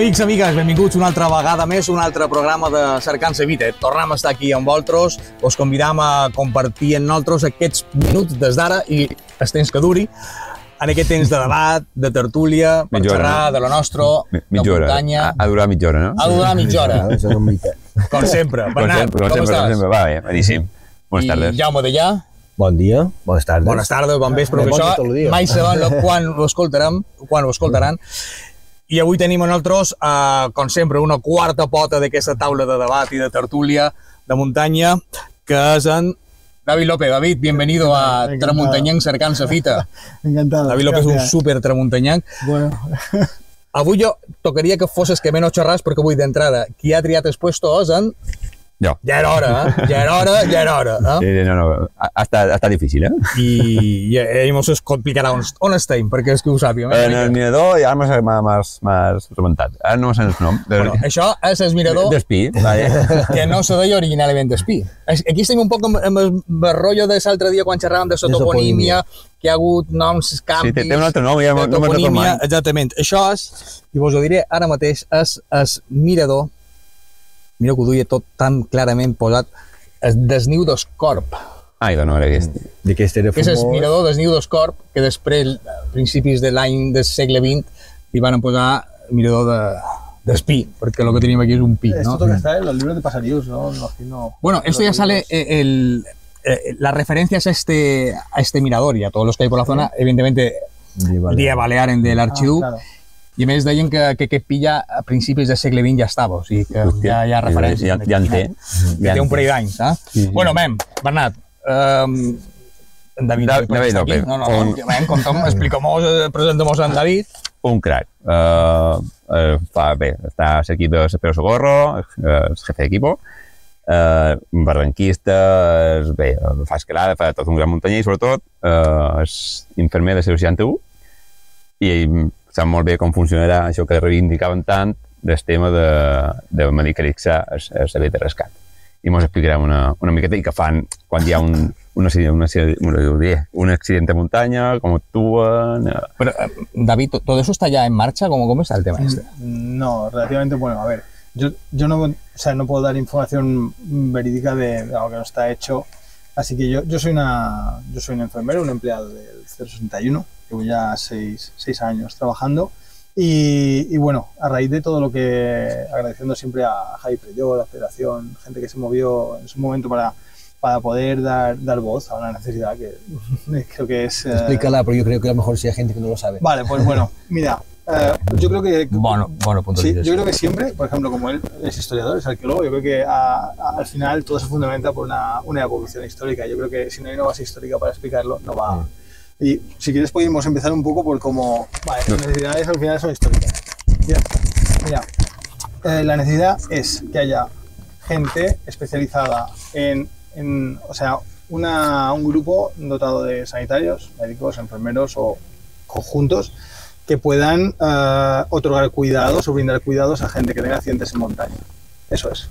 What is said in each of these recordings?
Amics, amigues, benvinguts una altra vegada més, un altre programa de Cercant la Vida. Tornem a estar aquí amb vosaltres, us convidam a compartir amb nosaltres aquests minuts des d'ara i els temps que duri, en aquest temps de debat, de tertúlia, per Mitja hora, xerrar no? de lo nostre, de Mitja hora. muntanya... Ha, ha durat mitja hora, no? Ha de durar mitja hora, és un mite. com sempre. Com Bernat, sempre, com com sempre, com estàs? sempre. Va bé, boníssim. Bones I tardes. Jaume Dellà, Bon dia, bones tardes. bones tardes, bon vespre, Bon tot el això dia. mai sabem quan ho escoltarem, quan ho escoltaran. I avui tenim a nosaltres, eh, com sempre, una quarta pota d'aquesta taula de debat i de tertúlia de muntanya, que és en David López. David, bienvenido a. Tramuntanyenc cercant sa fita. Encantado. David López és un súper tramuntanyenc. Bueno, Avui jo tocaria que fosses que menys xerràs perquè avui d'entrada qui ha triat el puesto és en... Jo. Ja era hora, eh? Ja era hora, ja era hora. Eh? Sí, no, no, ha, ha, estat, ha estat difícil, eh? I, i ell mos explicarà on, on estem, perquè és que ho sàpiga. En el mirador ja m'has rebentat. Ara no me sent el nom. De, Bueno, això és el mirador D'espí, vale. que no se deia originalment d'espí. Es- Aquí estem un poc amb, amb el barrollo de l'altre dia quan xerràvem de la De toponímia, que hi ha hagut noms, canvis... Sí, té, té un altre nom, ja no me'n recordo toponímia, mai. exactament. Això és, i vos ho diré ara mateix, és el mirador, mira que ho duia tot tan clarament posat, el desniu d'Escorp. Ai, no, no era aquest. D'aquest era Que és el famós. mirador desniu d'Escorp, que després, a principis de l'any del segle XX, li van posar mirador de d'espí, perquè el que tenim aquí és un pi, esto no? toca estar en los libros de pasaríos, ¿no? Imagino. Bueno, esto ya sale eh, el, eh, las referencias a este, a este mirador y a todos los que hay por la zona, evidentemente, Dia Balearen de Ah, l'arxiu, claro. I a més deien que, que aquest pilla a principis del segle XX ja estava, o sigui que ja hi ha referències. Ja, ja en té. Ja té un parell d'anys, eh? Sí, sí. Bueno, mem, Bernat, um, en David, Da- David. López. No, no, Un- mem, contem, explica'm-nos, eh, presenta'm en David. Un crack. Uh, uh, fa bé, està a l'equip de Pedro Socorro, uh, és jefe d'equipo, uh, barranquista, és, bé, fa escalada, fa tot un gran muntanyer i sobretot uh, és infermer de 61 i sap molt bé com funcionarà això que reivindicaven tant del tema de, de medicalitzar el, el servei de rescat. I ens explicarem una, una miqueta i que fan quan hi ha un, un, accident, un, accident, un, un accident de muntanya, com actuen... eh, Pero, eh, David, ¿to- ¿todo eso está ya en marcha? ¿Cómo, cómo está el tema este? No, relativamente bueno. A ver, yo, yo no, o sea, no puedo dar información verídica de, de algo que no está hecho. Así que yo, yo soy una yo soy un enfermero, un empleado del 061, llevo ya seis, seis años trabajando. Y, y bueno, a raíz de todo lo que, agradeciendo siempre a Javi Prelló, la federación, gente que se movió en su momento para, para poder dar, dar voz a una necesidad que creo que es... eh, Explícala, pero yo creo que a lo mejor si hay gente que no lo sabe. Vale, pues bueno, mira, eh, yo creo que... Bueno, bueno punto de Sí, vista. yo creo que siempre, por ejemplo, como él es historiador, es arqueólogo, yo creo que a- a- al final todo se fundamenta por una, una evolución histórica. Yo creo que si no hay una base histórica para explicarlo, no va. Y si quieres podemos empezar un poco por cómo... Vale, las necesidades al final son históricas. Mira, mira, eh, la necesidad es que haya gente especializada en, en, o sea, una, un grupo dotado de sanitarios, médicos, enfermeros o conjuntos que puedan eh, otorgar cuidados o brindar cuidados a gente que tenga accidentes en montaña. Eso es.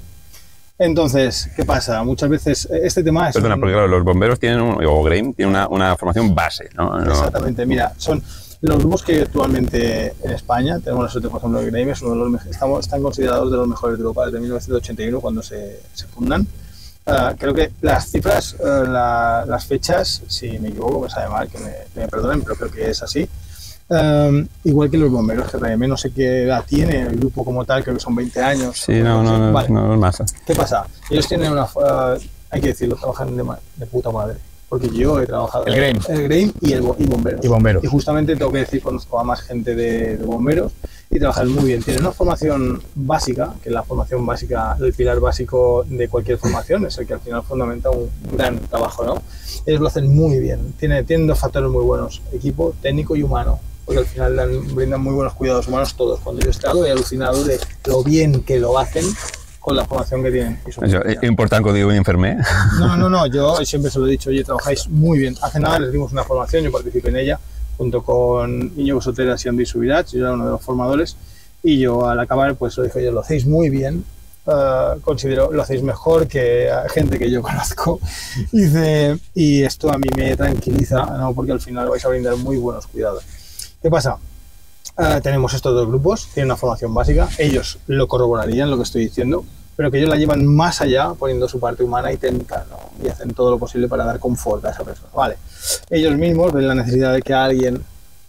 Entonces, ¿qué pasa? Muchas veces eh, este tema es... Perdona, un- porque claro, los bomberos tienen, un, o Graham tiene una, una formación base, ¿no? Exactamente, mira, son los grupos que actualmente en España, tenemos la suerte, por ejemplo, de Graham es uno de los estamos, están considerados de los mejores de Europa desde 1981 cuando se, se fundan. Ah, creo que las cifras, eh, la- las fechas, si me equivoco, me sabe mal, que me, que me perdonen, pero creo que es así. Um, igual que los bomberos, que RM, no sé qué edad tiene el grupo como tal, creo que son 20 años. Sí, no, no, no, Vale. no, no es masa. ¿Qué pasa? Ellos tienen una. eh, hay que decirlo, trabajan de, ma- de puta madre. Porque yo he trabajado. El Graham. El Graham y, el, y bomberos. Y bomberos. Y justamente tengo que decir, conozco a más gente de, de bomberos y trabajan muy bien. Tienen una formación básica, que la formación básica, el pilar básico de cualquier formación, es el que al final fundamenta un gran trabajo, ¿no? Ellos lo hacen muy bien. Tienen, tienen dos factores muy buenos: equipo técnico y humano. Porque al final dan- brindan muy buenos cuidados humanos todos. Cuando yo he estado, he alucinado de lo bien que lo hacen con la formación que tienen. Y su Això, és important que un infermer. no, no, no, yo siempre se lo he dicho, oye, trabajáis muy bien. Hace nada les dimos una formación, yo participé en ella, junto con Iñigo Soteras y Andy Subirats, yo era uno de los formadores, y yo al acabar pues lo dije, oye, lo hacéis muy bien, eh, considero lo hacéis mejor que gente que yo conozco, y, dice, y esto a mí me tranquiliza, ¿no? porque al final vais a brindar muy buenos cuidados. ¿Qué pasa? eh, tenemos estos dos grupos, tienen una formación básica, ellos lo corroborarían lo que estoy diciendo, pero que ellos la llevan más allá, poniendo su parte humana y tentan, ¿no? y hacen todo lo posible para dar confort a esa persona. Vale. Ellos mismos ven la necesidad de que alguien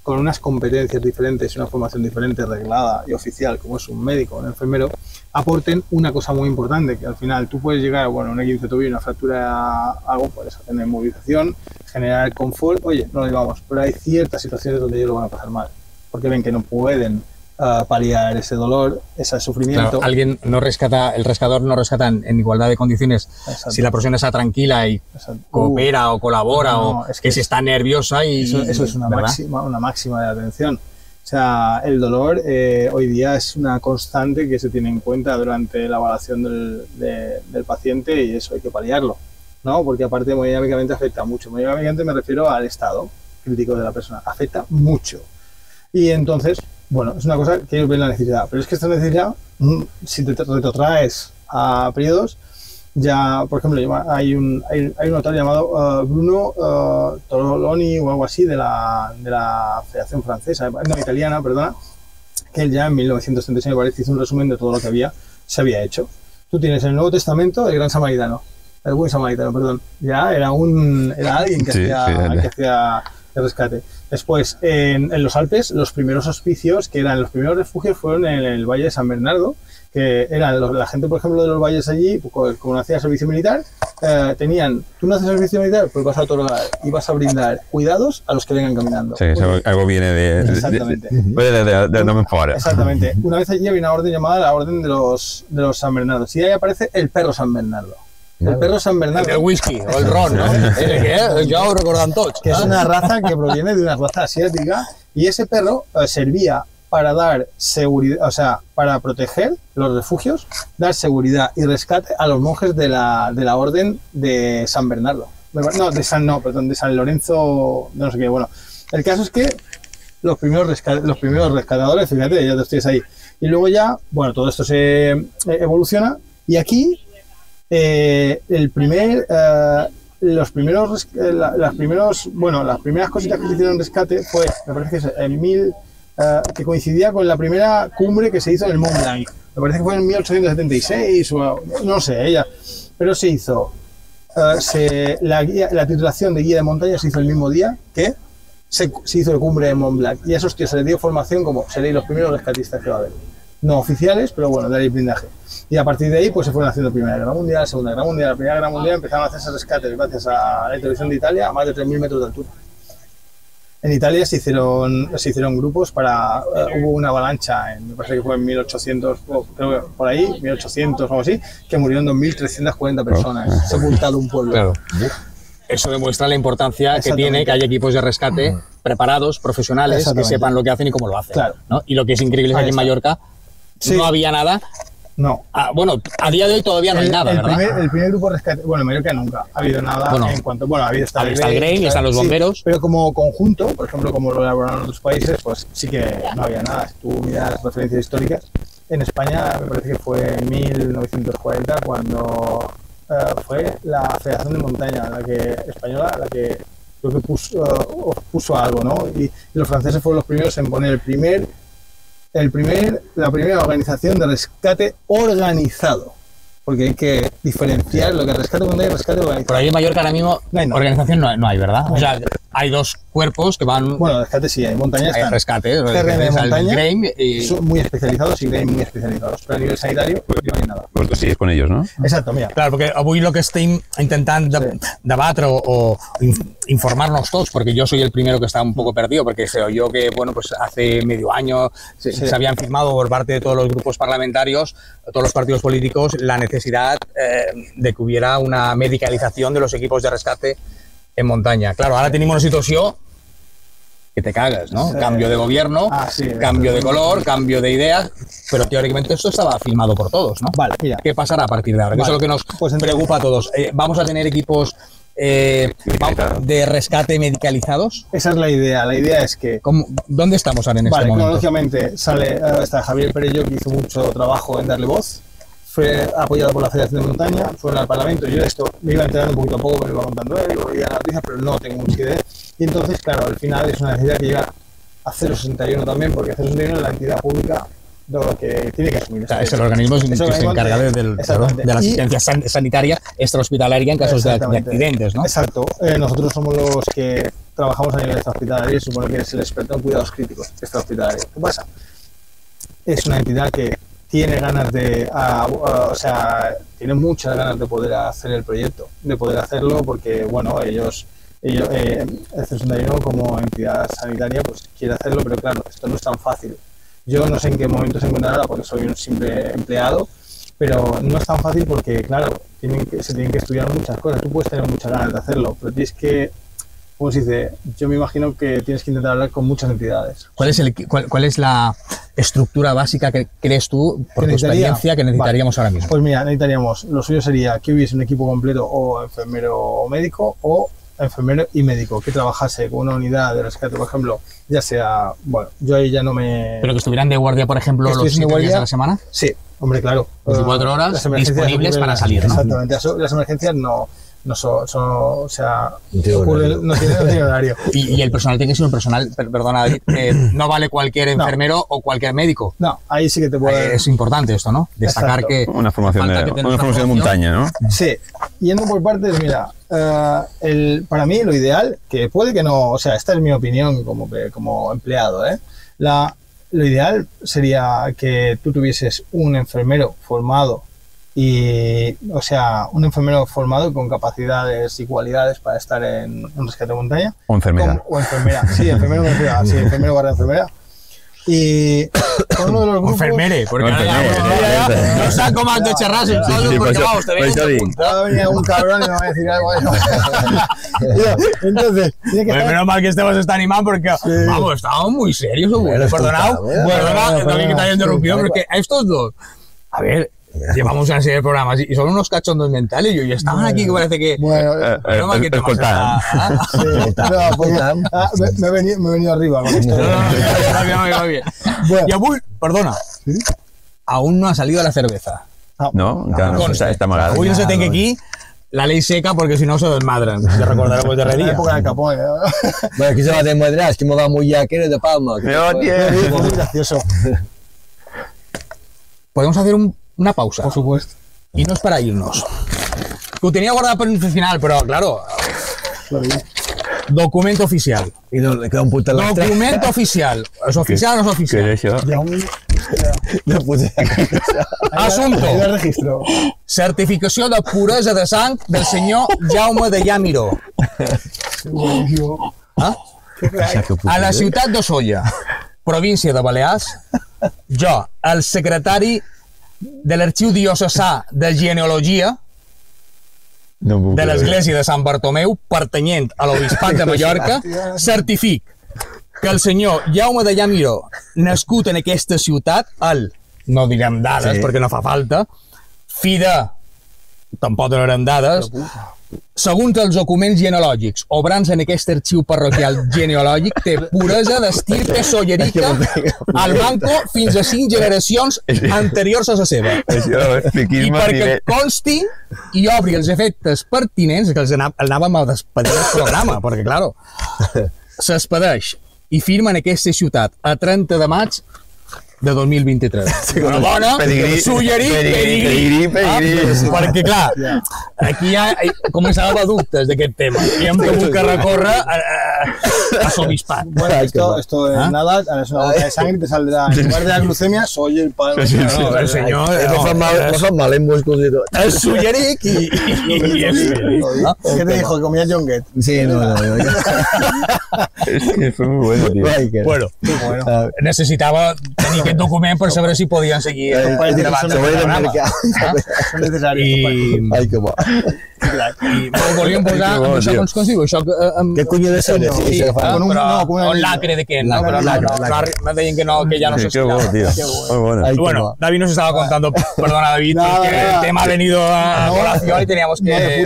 con unas competencias diferentes una formación diferente, reglada y oficial, como es un médico o un enfermero, aporten una cosa muy importante, que al final tú puedes llegar, bueno, un equipo de tobillo, una fractura, algo, puedes tener movilización, generar confort, oye, no lo llevamos, pero hay ciertas situaciones donde ellos lo van a pasar mal, porque ven que no pueden paliar ese dolor, ese sufrimiento. Claro, alguien no rescata, el rescatador no rescata en, en igualdad de condiciones Exacto. si la persona está tranquila y Exacto. coopera o colabora no, o es que, que si es- está nerviosa y Eso, eso es una ¿verdad? máxima, una máxima de atención. O sea, el dolor eh, hoy día es una constante que se tiene en cuenta durante la evaluación del, de- del paciente y eso hay que paliarlo, ¿no? Porque aparte hemodinámicamente afecta mucho. Hemodinámicamente me refiero al estado crítico de la persona. Afecta mucho. Y entonces, bueno, es una cosa que ellos ven la necesidad. Pero es que esta necesidad, mm, si te retrotraes a periodos, ya, por ejemplo, hay un, hay, hay un autor llamado eh, Bruno Toroloni o algo así de la, de la Federación Francesa, no, italiana, perdona, que él ya en 1936 me parece hizo un resumen de todo lo que había, se había hecho. Tú tienes en el Nuevo Testamento el Gran Samaritano, el Buen Samaritano, perdón, ya era, un, era alguien que, Sí, hacía, sí, que hacía el rescate. Después, en, en los Alpes, los primeros hospicios, que eran los primeros refugios, fueron en el Valle de San Bernardo, que eran los- la gente, por ejemplo, de los valles allí, pues, como no hacía servicio militar, eh, tenían, tú no haces servicio militar, pues vas a otorgar y vas a brindar cuidados a los que vengan caminando. Sí, Pues, algo viene de... de- Exactamente. de- de- de- de- de nombre fora. Exactamente. Una vez allí había una orden llamada la Orden de los, de los San Bernardo. Y ahí aparece el perro San Bernardo. El perro San El Bernardo. whisky o el ron, no? El que tots. que es una raza que proviene de una raza asiática y ese perro eh, servía para dar seguridad, o sea, para proteger los refugios, dar seguridad y rescate a los monjes de la, de la orden de San Bernardo. No, de San, no, perdón, de San Lorenzo, no sé qué, bueno. El caso es que los primeros, los primeros rescatadores, fíjate, ya te estoy ahí. Y luego ya, bueno, todo esto se eh, evoluciona y aquí eh, el primer, eh, los primeros, eh, la- las primeros, bueno, las primeras cositas que se hicieron en rescate fue, me parece que en mil, eh, que coincidía con la primera cumbre que se hizo en el Mont Blanc. Me parece que fue en 1876 o no sé, ella, pero se hizo. eh, se- la, guía- la titulación de guía de montaña se hizo el mismo día que se, se hizo la cumbre de Mont Blanc. Y a esos tíos se les dio formación como seréis los primeros rescatistas que va a haber. No oficiales, pero bueno, daréis blindaje. Y a partir de ahí, pues se fueron haciendo Primera Guerra Mundial, Segunda Guerra Mundial, la Primera Guerra Mundial, empezaron a hacerse rescates gracias a la televisión de Italia a más de 3.000 metros de altura. En Italia se hicieron, se hicieron grupos para. eh, hubo una avalancha, en, me parece que fue en 1800, o creo que por ahí, 1800 o algo así, que murieron 2.340 personas, sepultado un pueblo. Claro. Eso demuestra la importancia que tiene que haya equipos de rescate preparados, profesionales, que sepan lo que hacen y cómo lo hacen. Claro. ¿no? Y lo que es increíble es que Ahí aquí en. Mallorca Sí. no había nada. No, Ah, bueno, a día de hoy todavía no hay el, nada, el ¿verdad? primer, el primer grupo rescate, bueno, en Mallorca nunca ha habido nada Bueno, en cuanto, bueno, ha habido está está el Grain y están los sí, bomberos. pero como conjunto, por ejemplo, como lo elaboraron otros países, pues sí que no había nada. Si tú miras referencias históricas, en España me parece que fue en 1940 cuando eh, fue la Federación de Montaña, la que española, la que creo que puso, eh, puso algo, ¿no? Y los franceses fueron los primeros en poner el primer el primer, la primera organización de rescate organizado. Porque hay que diferenciar lo que es rescate cuando hay rescate organizado. Por ahí en Mallorca ahora mismo No hay nada. organización no no hay, ¿verdad? O sea, hay dos cuerpos que van Bueno, rescate sí, hay montañas están rescate. CRM de montaña. Grain y son muy especializados y hay muy especializados. Pero a nivel sanitario no hay nada. Vosotros sigues con ellos, ¿no? Exacto, mira. Claro, perquè avui el que estem intentant de, Sí. debatre o, o in- informarnos todos, porque yo soy el primero que está un poco perdido, porque sé yo que, bueno, pues hace medio año se, Sí. se habían firmado por parte de todos los grupos parlamentarios, todos los partidos políticos, la necesidad eh, de que hubiera una medicalización de los equipos de rescate en montaña. Claro, ahora tenemos una situación que te cagas, ¿no? Sí. Cambio de gobierno, Ah, sí. cambio de color, cambio de ideas, pero teóricamente esto estaba firmado por todos, ¿no? Vale, mira. ¿Qué pasará a partir de ahora? Vale. eso es lo que nos Pues preocupa a todos. Eh, ¿Vamos a tener equipos eh, de rescate medicalizados? Esa es la idea. La idea es que ¿Cómo- ¿Dónde estamos ahora en este Vale, momento? cronológicamente sale, eh, está Javier Perello que hizo mucho trabajo en darle voz. Fue apoyado por la Federación de Montaña, fueron al Parlamento. Yo de esto me iba enterando un poquito a poco, me lo iba contando él, oía la noticia, pero no tengo mucha idea. Y entonces, claro, al final es una necesidad que llega 061 también, porque 061 es la entidad pública de lo que tiene que asumir. O sea, es el organismo que Es el se encarga que- de, exactamente. de la Y- asistencia san- sanitaria extrahospitalaria en casos de, de accidentes, ¿no? Exacto. Eh, nosotros somos los que trabajamos a nivel extrahospitalario y supone que eres el experto en cuidados críticos extrahospitalarios. ¿Qué pasa? Es una entidad que tiene ganas de, ah, o sea, tiene muchas ganas de poder hacer el proyecto, de poder hacerlo porque, bueno, ellos, ellos eh, el 61 como entidad sanitaria, pues quiere hacerlo, pero claro, esto no es tan fácil. Yo no sé en qué momento se encuentra ahora porque soy un simple empleado, pero no es tan fácil porque, claro, tienen que, se tienen que estudiar muchas cosas. Tú puedes tener muchas ganas de hacerlo, pero tienes que, ¿cómo se dice? Yo me imagino que tienes que intentar hablar con muchas entidades. ¿Cuál es, el, cuál, cuál es la estructura básica que crees tú, por ¿Que tu experiencia, que necesitaríamos ahora mismo? Pues mira, necesitaríamos, lo suyo sería que hubiese un equipo completo o enfermero o médico o enfermero y médico que trabajase con una unidad de rescate, por ejemplo, ya sea, bueno, yo ahí ya no me... Pero que estuvieran de guardia, por ejemplo, los siete días guardia. de la semana. Sí, hombre, claro. 24 Eh, horas las emergencias disponibles para salir, ¿no? Exactamente, las emergencias no, no son, son- o sea, No tiene no no tienen horario. Y, y el personal tiene que ser un personal, per- perdona eh, no vale cualquier enfermero o cualquier médico. No, ahí sí que te puede... es importante esto, ¿no? Destacar Exacto. que Una formación de, que una formación de montaña, ¿no? Sí, yendo por partes, mira, eh, el, para mí lo ideal, que puede que no, o sea, esta es mi opinión como, que- como empleado, ¿eh? La, lo ideal sería que tú tuvieses un enfermero formado y, o sea, un enfermero formado con capacidades y cualidades para estar en un rescate de montaña. O enfermera. Con- o enfermera, sí, enfermero, me refiero a- sí, enfermero barra enfermera. Y con uno de los O grupos... enfermere, porque no saco más de porque vamos, te vengo eso de digo. punta. Va a venir algún cabrón y me va a decir algo. Entonces, tiene que Pues estar- menos mal que está animando porque, vamos, estábamos muy serios, güey. Bueno, esto Perdonad, está, bueno. perdonad, Bueno, también que te haya interrumpido, porque estos dos, a ver, llevamos una serie de programas y son unos cachondos mentales y estaban aquí que parece que... Bueno, mal que no, ah, me, he venido, me he venido arriba con esto. No, no, no, bien, bien. Bueno. Perdona, aún no ha salido la cerveza. No, encara no, Conste. està, està amagada. Avui no se tenga aquí la ley seca porque si no se desmadran. Te recordaremos de redía. época del capón. ¿eh? Bueno, aquí se va a desmadrar, es que me va muy ya, que eres de Palma. que- tío. Muy gracioso, Podemos hacer un- una pausa. por supuesto. Y no es para irnos. Lo tenía guardado para el final, pero claro, documento oficial. Y no, le queda un puto en la Documento oficial. ¿Es oficial o no es Què oficial? és això? Ya un, puse Asunto. ahí el registro. Certificació de puresa de sang del senyor Jaume de Llamiró. Ah? A la ciutat d'Ossolla, província de Balears, jo, el secretari de l'Arxiu Diocesà de Genealogia No de l'Església de Sant Bartomeu, pertanyent a l'Obispat de Mallorca, certific que el senyor Jaume de Llamiró, nascut en aquesta ciutat, el, no direm dades Sí. perquè no fa falta, fi de, tampoc donarem dades, segons els documents genealògics obrants en aquest arxiu parroquial genealògic, té puresa d'estirpe sollerica al manco fins a cinc generacions anteriors a la seva. I perquè consti i obri els efectes pertinents, que els anà- el anàvem a despedir del programa, perquè, claro, s'espedeix i firma en aquesta ciutat. A 30 de maig de 2023. Una bona, Pedigrí, sullerí, pedigrí, perquè, clar, aquí ja començava dubtes d'aquest tema i hem hagut que recórrer a, a, a l'obispat. Bueno, esto, esto es ¿Ah? nada, es una gota de sangre y te saldrá, en lugar de la glucemia, soy el padre. Sí, sí, No, no, el senyor... Me no, fan mal, me fan mal en músculos y todo. i, i, i és no? ¿Qué te dijo? Que comías John Gett. Sí, no, no, no. Sí, fue muy bueno, tío. Que- Bueno, tenir aquest document per saber si podien seguir Ay, el se del programa. I, i ho volíem posar, Que això, que, eh, amb, ¿Qué coño de ser? No, Sí, sí, eh, però, no, con una un niña. lacre de què, no? Lacre, Però no, no, me deien que no, que ya no qué bueno, tío. Muy bueno. Ay, qué Bueno, va. David nos estaba contando, perdona David, nada. el tema ha venido a No, colación y teníamos que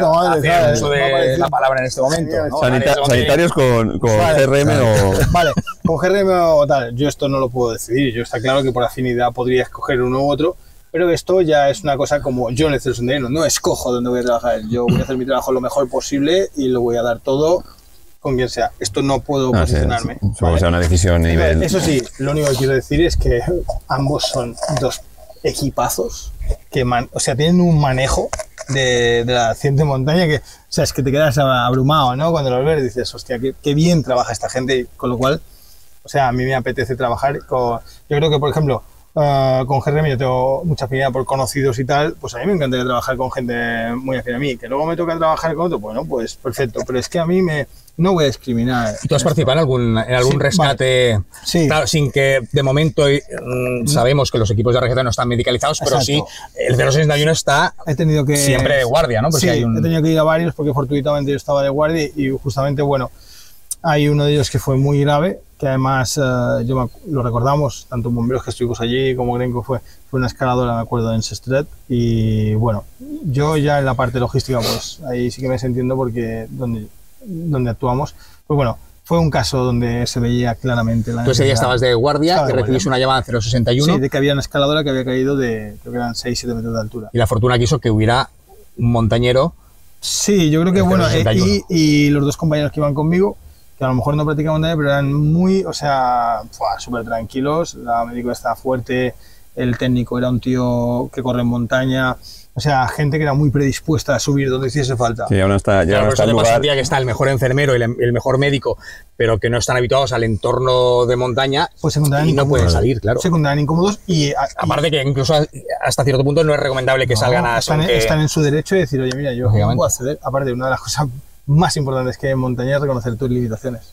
la palabra en este momento. que- sanitarios con, con Vale. CRM o... Vale, con GRM o tal, yo esto no lo puedo decidir. Yo está claro que por afinidad podría escoger uno u otro, pero esto ya es una cosa como yo en el Sendero, no escojo dónde voy a trabajar. Yo voy a hacer mi trabajo lo mejor posible y lo voy a dar todo con quien sea. Esto no puedo No, sí, posicionarme. supongo ¿vale? sea una decisión a nivel... Eso sí, lo único que quiero decir es que ambos son dos equipazos que, man- o sea, tienen un manejo de, de la ciencia montaña que, o sea, es que te quedas abrumado, ¿no? Cuando los ves dices, hostia, qué, qué bien trabaja esta gente, con lo cual, o sea, a mí me apetece trabajar con, yo creo que, por ejemplo, eh, con Jeremy yo tengo mucha afinidad por conocidos y tal, pues a mí me encantaría trabajar con gente muy afín a mí, que luego me toca trabajar con otro, bueno, pues perfecto, pero es que a mí me, no voy a discriminar. ¿Y tú has participado en algún, en algún Sí, rescate? Sí. Claro, sin que de momento eh, mm, sabemos que los equipos de RGT no están medicalizados, pero sí, Exacto. el 061 está he tenido que siempre de guardia, ¿no? Por sí, hay un- he tenido que ir a varios porque fortuitamente yo estaba de guardia y justamente, bueno, hay uno de ellos que fue muy grave, que además eh, yo me lo recordamos, tanto bomberos que estuvimos allí como Grenco fue, fue una escaladora, me acuerdo, en Sestret. Y bueno, yo ya en la parte logística, pues ahí sí que me entiendo porque donde, donde actuamos, pues bueno, fue un caso donde se veía claramente la Tú ese día estabas de guardia Estaba de recibiste una llamada 061 Sí, de que había una escaladora que había caído de, creo que eran 6-7 metros de altura. y la fortuna quiso que hubiera un montañero Sí, yo creo que bueno, eh, 61. y, y los dos compañeros que iban conmigo, que a lo mejor no practicaban montaña, pero eran muy, o sea, súper tranquilos. La médico estaba fuerte, el técnico era un tío que corre en montaña, o sea, gente que era muy predispuesta a subir donde hiciese falta. Sí, ya no está, ya Claro, no por está eso el pasa día que está el mejor enfermero y el, el mejor médico, pero que no están habituados al entorno de montaña Pues se y no incómodos. pueden salir, claro. Se encontraban incómodos y, a- y- Aparte que incluso hasta cierto punto no es recomendable que no, salgan a están, que- están en su derecho de decir, oye, mira, yo no puedo acceder. Aparte, una de las cosas más importantes que hay en montaña es reconocer tus limitaciones.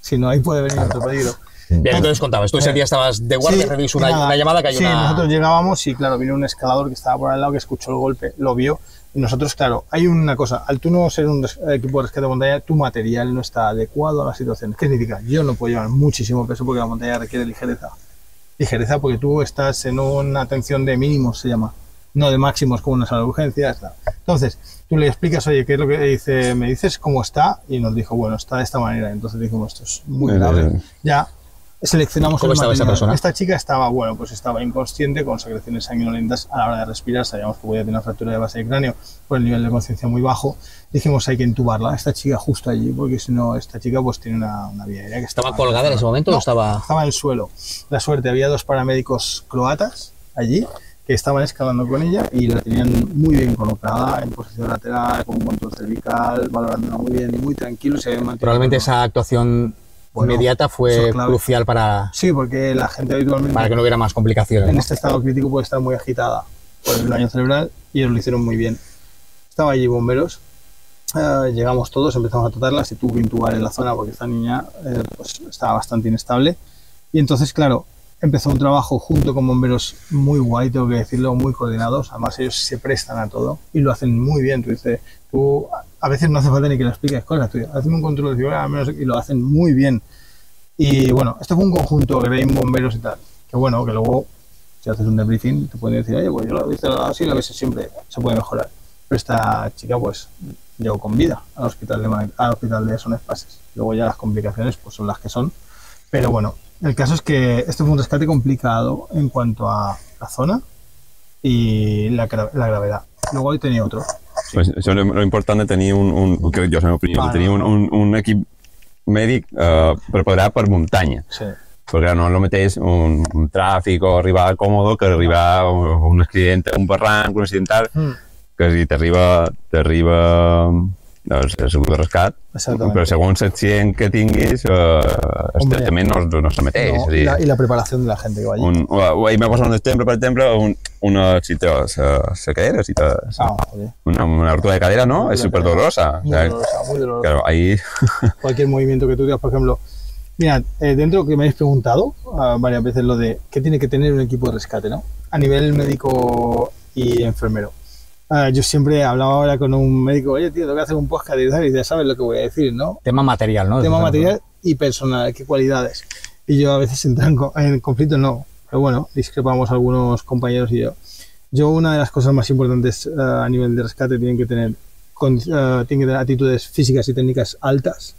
Si no, ahí puede venir otro peligro. Bien, entonces contabas, tú ese día estabas de guardia, Sí, una, una llamada que hay sí, una... nosotros llegábamos y claro, vino un escalador que estaba por al lado que escuchó el golpe, lo vio. Y nosotros, claro, hay una cosa, al tú no ser un res- equipo de rescate de montaña, tu material no está adecuado a la situación. ¿Qué significa? Yo no puedo llevar muchísimo peso porque la montaña requiere ligereza. Ligereza porque tú estás en una atención de mínimos, se llama, no de máximos como una sala de urgencias. Entonces, tú le explicas, oye, ¿qué es lo que dice? Me dices cómo está y nos dijo, bueno, está de esta manera. Entonces dijimos, esto es muy Eh, grave. Ya seleccionamos ¿Cómo el estaba esa material. persona? Esta chica estaba, bueno, pues estaba inconsciente, con secreciones sanguinolentas a la hora de respirar. Sabíamos que podía tener una fractura de base de cráneo por el nivel de conciencia muy bajo. Dijimos, hay que intubarla, esta chica justo allí, porque si no, esta chica pues tiene una, una vía aérea que ¿Estaba colgada en ese momento No, o estaba...? estaba en el suelo. La suerte, había dos paramédicos croatas allí que estaban escalando con ella y la tenían muy bien colocada en posición lateral, con un control cervical, valorándola muy bien y muy tranquilo. Se Probablemente esa actuación Bueno, inmediata fue crucial para, Sí, porque la gente habitualmente para que no hubiera más complicaciones. en este estado crítico puede estar muy agitada por el daño cerebral y ellos lo hicieron muy bien. Estaba allí bomberos, eh, llegamos todos, empezamos a tratarla, se tuvo que intubar en la zona porque esta niña eh, pues, estaba bastante inestable y entonces, claro, empezó un trabajo junto con bomberos muy guay, tengo que decirlo, muy coordinados, además ellos se prestan a todo y lo hacen muy bien, tú dices, tú a veces no hace falta ni que le expliques cosas, tú hazme un control de al menos, y lo hacen muy bien. Y bueno, esto fue un conjunto veis bomberos y tal, que bueno, que luego si haces un debriefing, te pueden decir, oye, pues yo lo hice así, lo hice siempre, se puede mejorar. Pero esta chica, pues, llegó con vida al hospital de, al hospital de Son Espases. Luego ya las complicaciones, pues, son las que son. Pero bueno, el caso es que este fue un rescate complicado en cuanto a la zona y la, gra- la gravedad. Luego hoy tenía otro. Sí. Pues és lo important de tenir un, un que jo és la meva opinió, Ah, tenir un, no, un, un equip mèdic eh, preparat per muntanya. Sí. Perquè no és el mateix un, un tràfic o arribar còmode que arribar a un, un accident, un barranc, un accidental, Mm. que si t'arriba t'arriba el, el rescat, però segons l'accident que tinguis, eh, el tractament no, no és el mateix. No, és a la, y la preparación de la gente que va allí. un, ahir m'ha passat un exemple, per exemple, un, una, te, la, la cadera, si te, Ah, una, una rotura de cadera, ¿no? Es súper dolorosa. O Muy sea, dolorosa, muy dolorosa. claro, ahí cualquier movimiento que tú digas, por ejemplo, mira, eh, dentro que me habéis preguntado ah, varias veces lo de qué tiene que tener un equipo de rescate, ¿no? A nivel médico y enfermero. Ah, yo siempre hablaba ahora con un médico, oye, tío, tengo que hacer un podcast y tal", y ya sabes lo que voy a decir, ¿no? Tema material, ¿no? Tema material y personal, qué cualidades. Y yo a veces entro en, co- en conflicto, no. Pero bueno, discrepamos algunos compañeros y yo. Yo una de las cosas más importantes eh, a nivel de rescate tienen que tener, con- tienen que tener actitudes físicas y técnicas altas.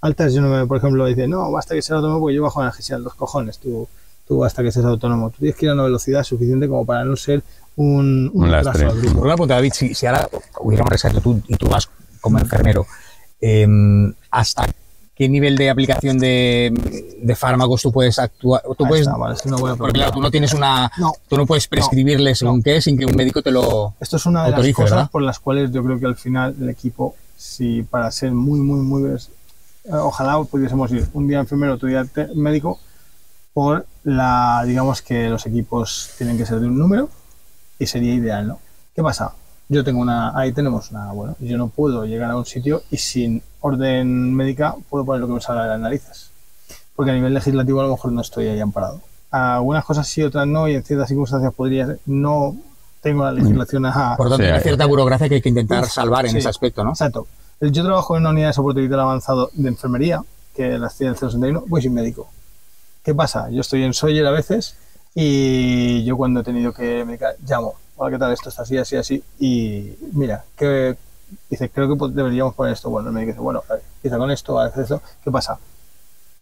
Altas, yo no me, por ejemplo, dice, no, basta que seas autónomo porque yo bajo analgesia, los cojones, tú, tú basta que seas autónomo. Tú tienes que ir a una velocidad suficiente como para no ser un, un lastre. al grupo. Una pregunta, David, si, si ahora hubiera un rescate tú, y tú vas como enfermero, eh, hasta qué nivel de aplicación de, de fármacos tú puedes actuar. Tú Ahí puedes, está, vale, es una buena porque claro, tú no tienes una. No. Tú no puedes prescribirle según qué sin que un médico te lo. Esto es una de Autorice, las cosas ¿verdad? por las cuales yo creo que al final el equipo, si para ser muy, muy, muy... Ojalá pudiésemos ir un día enfermero, otro día médico, por la, digamos que los equipos tienen que ser de un número y sería ideal, ¿no? ¿Qué pasa? Yo tengo una, ahí tenemos una, bueno, yo no puedo llegar a un sitio y sin orden médica puedo poner lo que me salga de las narices. Porque a nivel legislativo a lo mejor no estoy ahí amparado. Algunas cosas sí, otras no, y en ciertas circunstancias podría ser. No tengo la legislación a, Por tanto, Sí, hay cierta burocracia que hay que intentar salvar en sí. ese aspecto, ¿no? Exacto. Yo trabajo en una unidad de soporte vital avanzado de enfermería, que la en el 061, voy sin médico. ¿Qué pasa? Yo estoy en Sawyer a veces y yo cuando he tenido que medicar, llamo, hola, ¿qué tal? Esto está así, así, así. Y mira, que dice, creo que deberíamos poner esto. Bueno, el médico dice, bueno, a ver, empieza con esto, hace esto. ¿Qué pasa?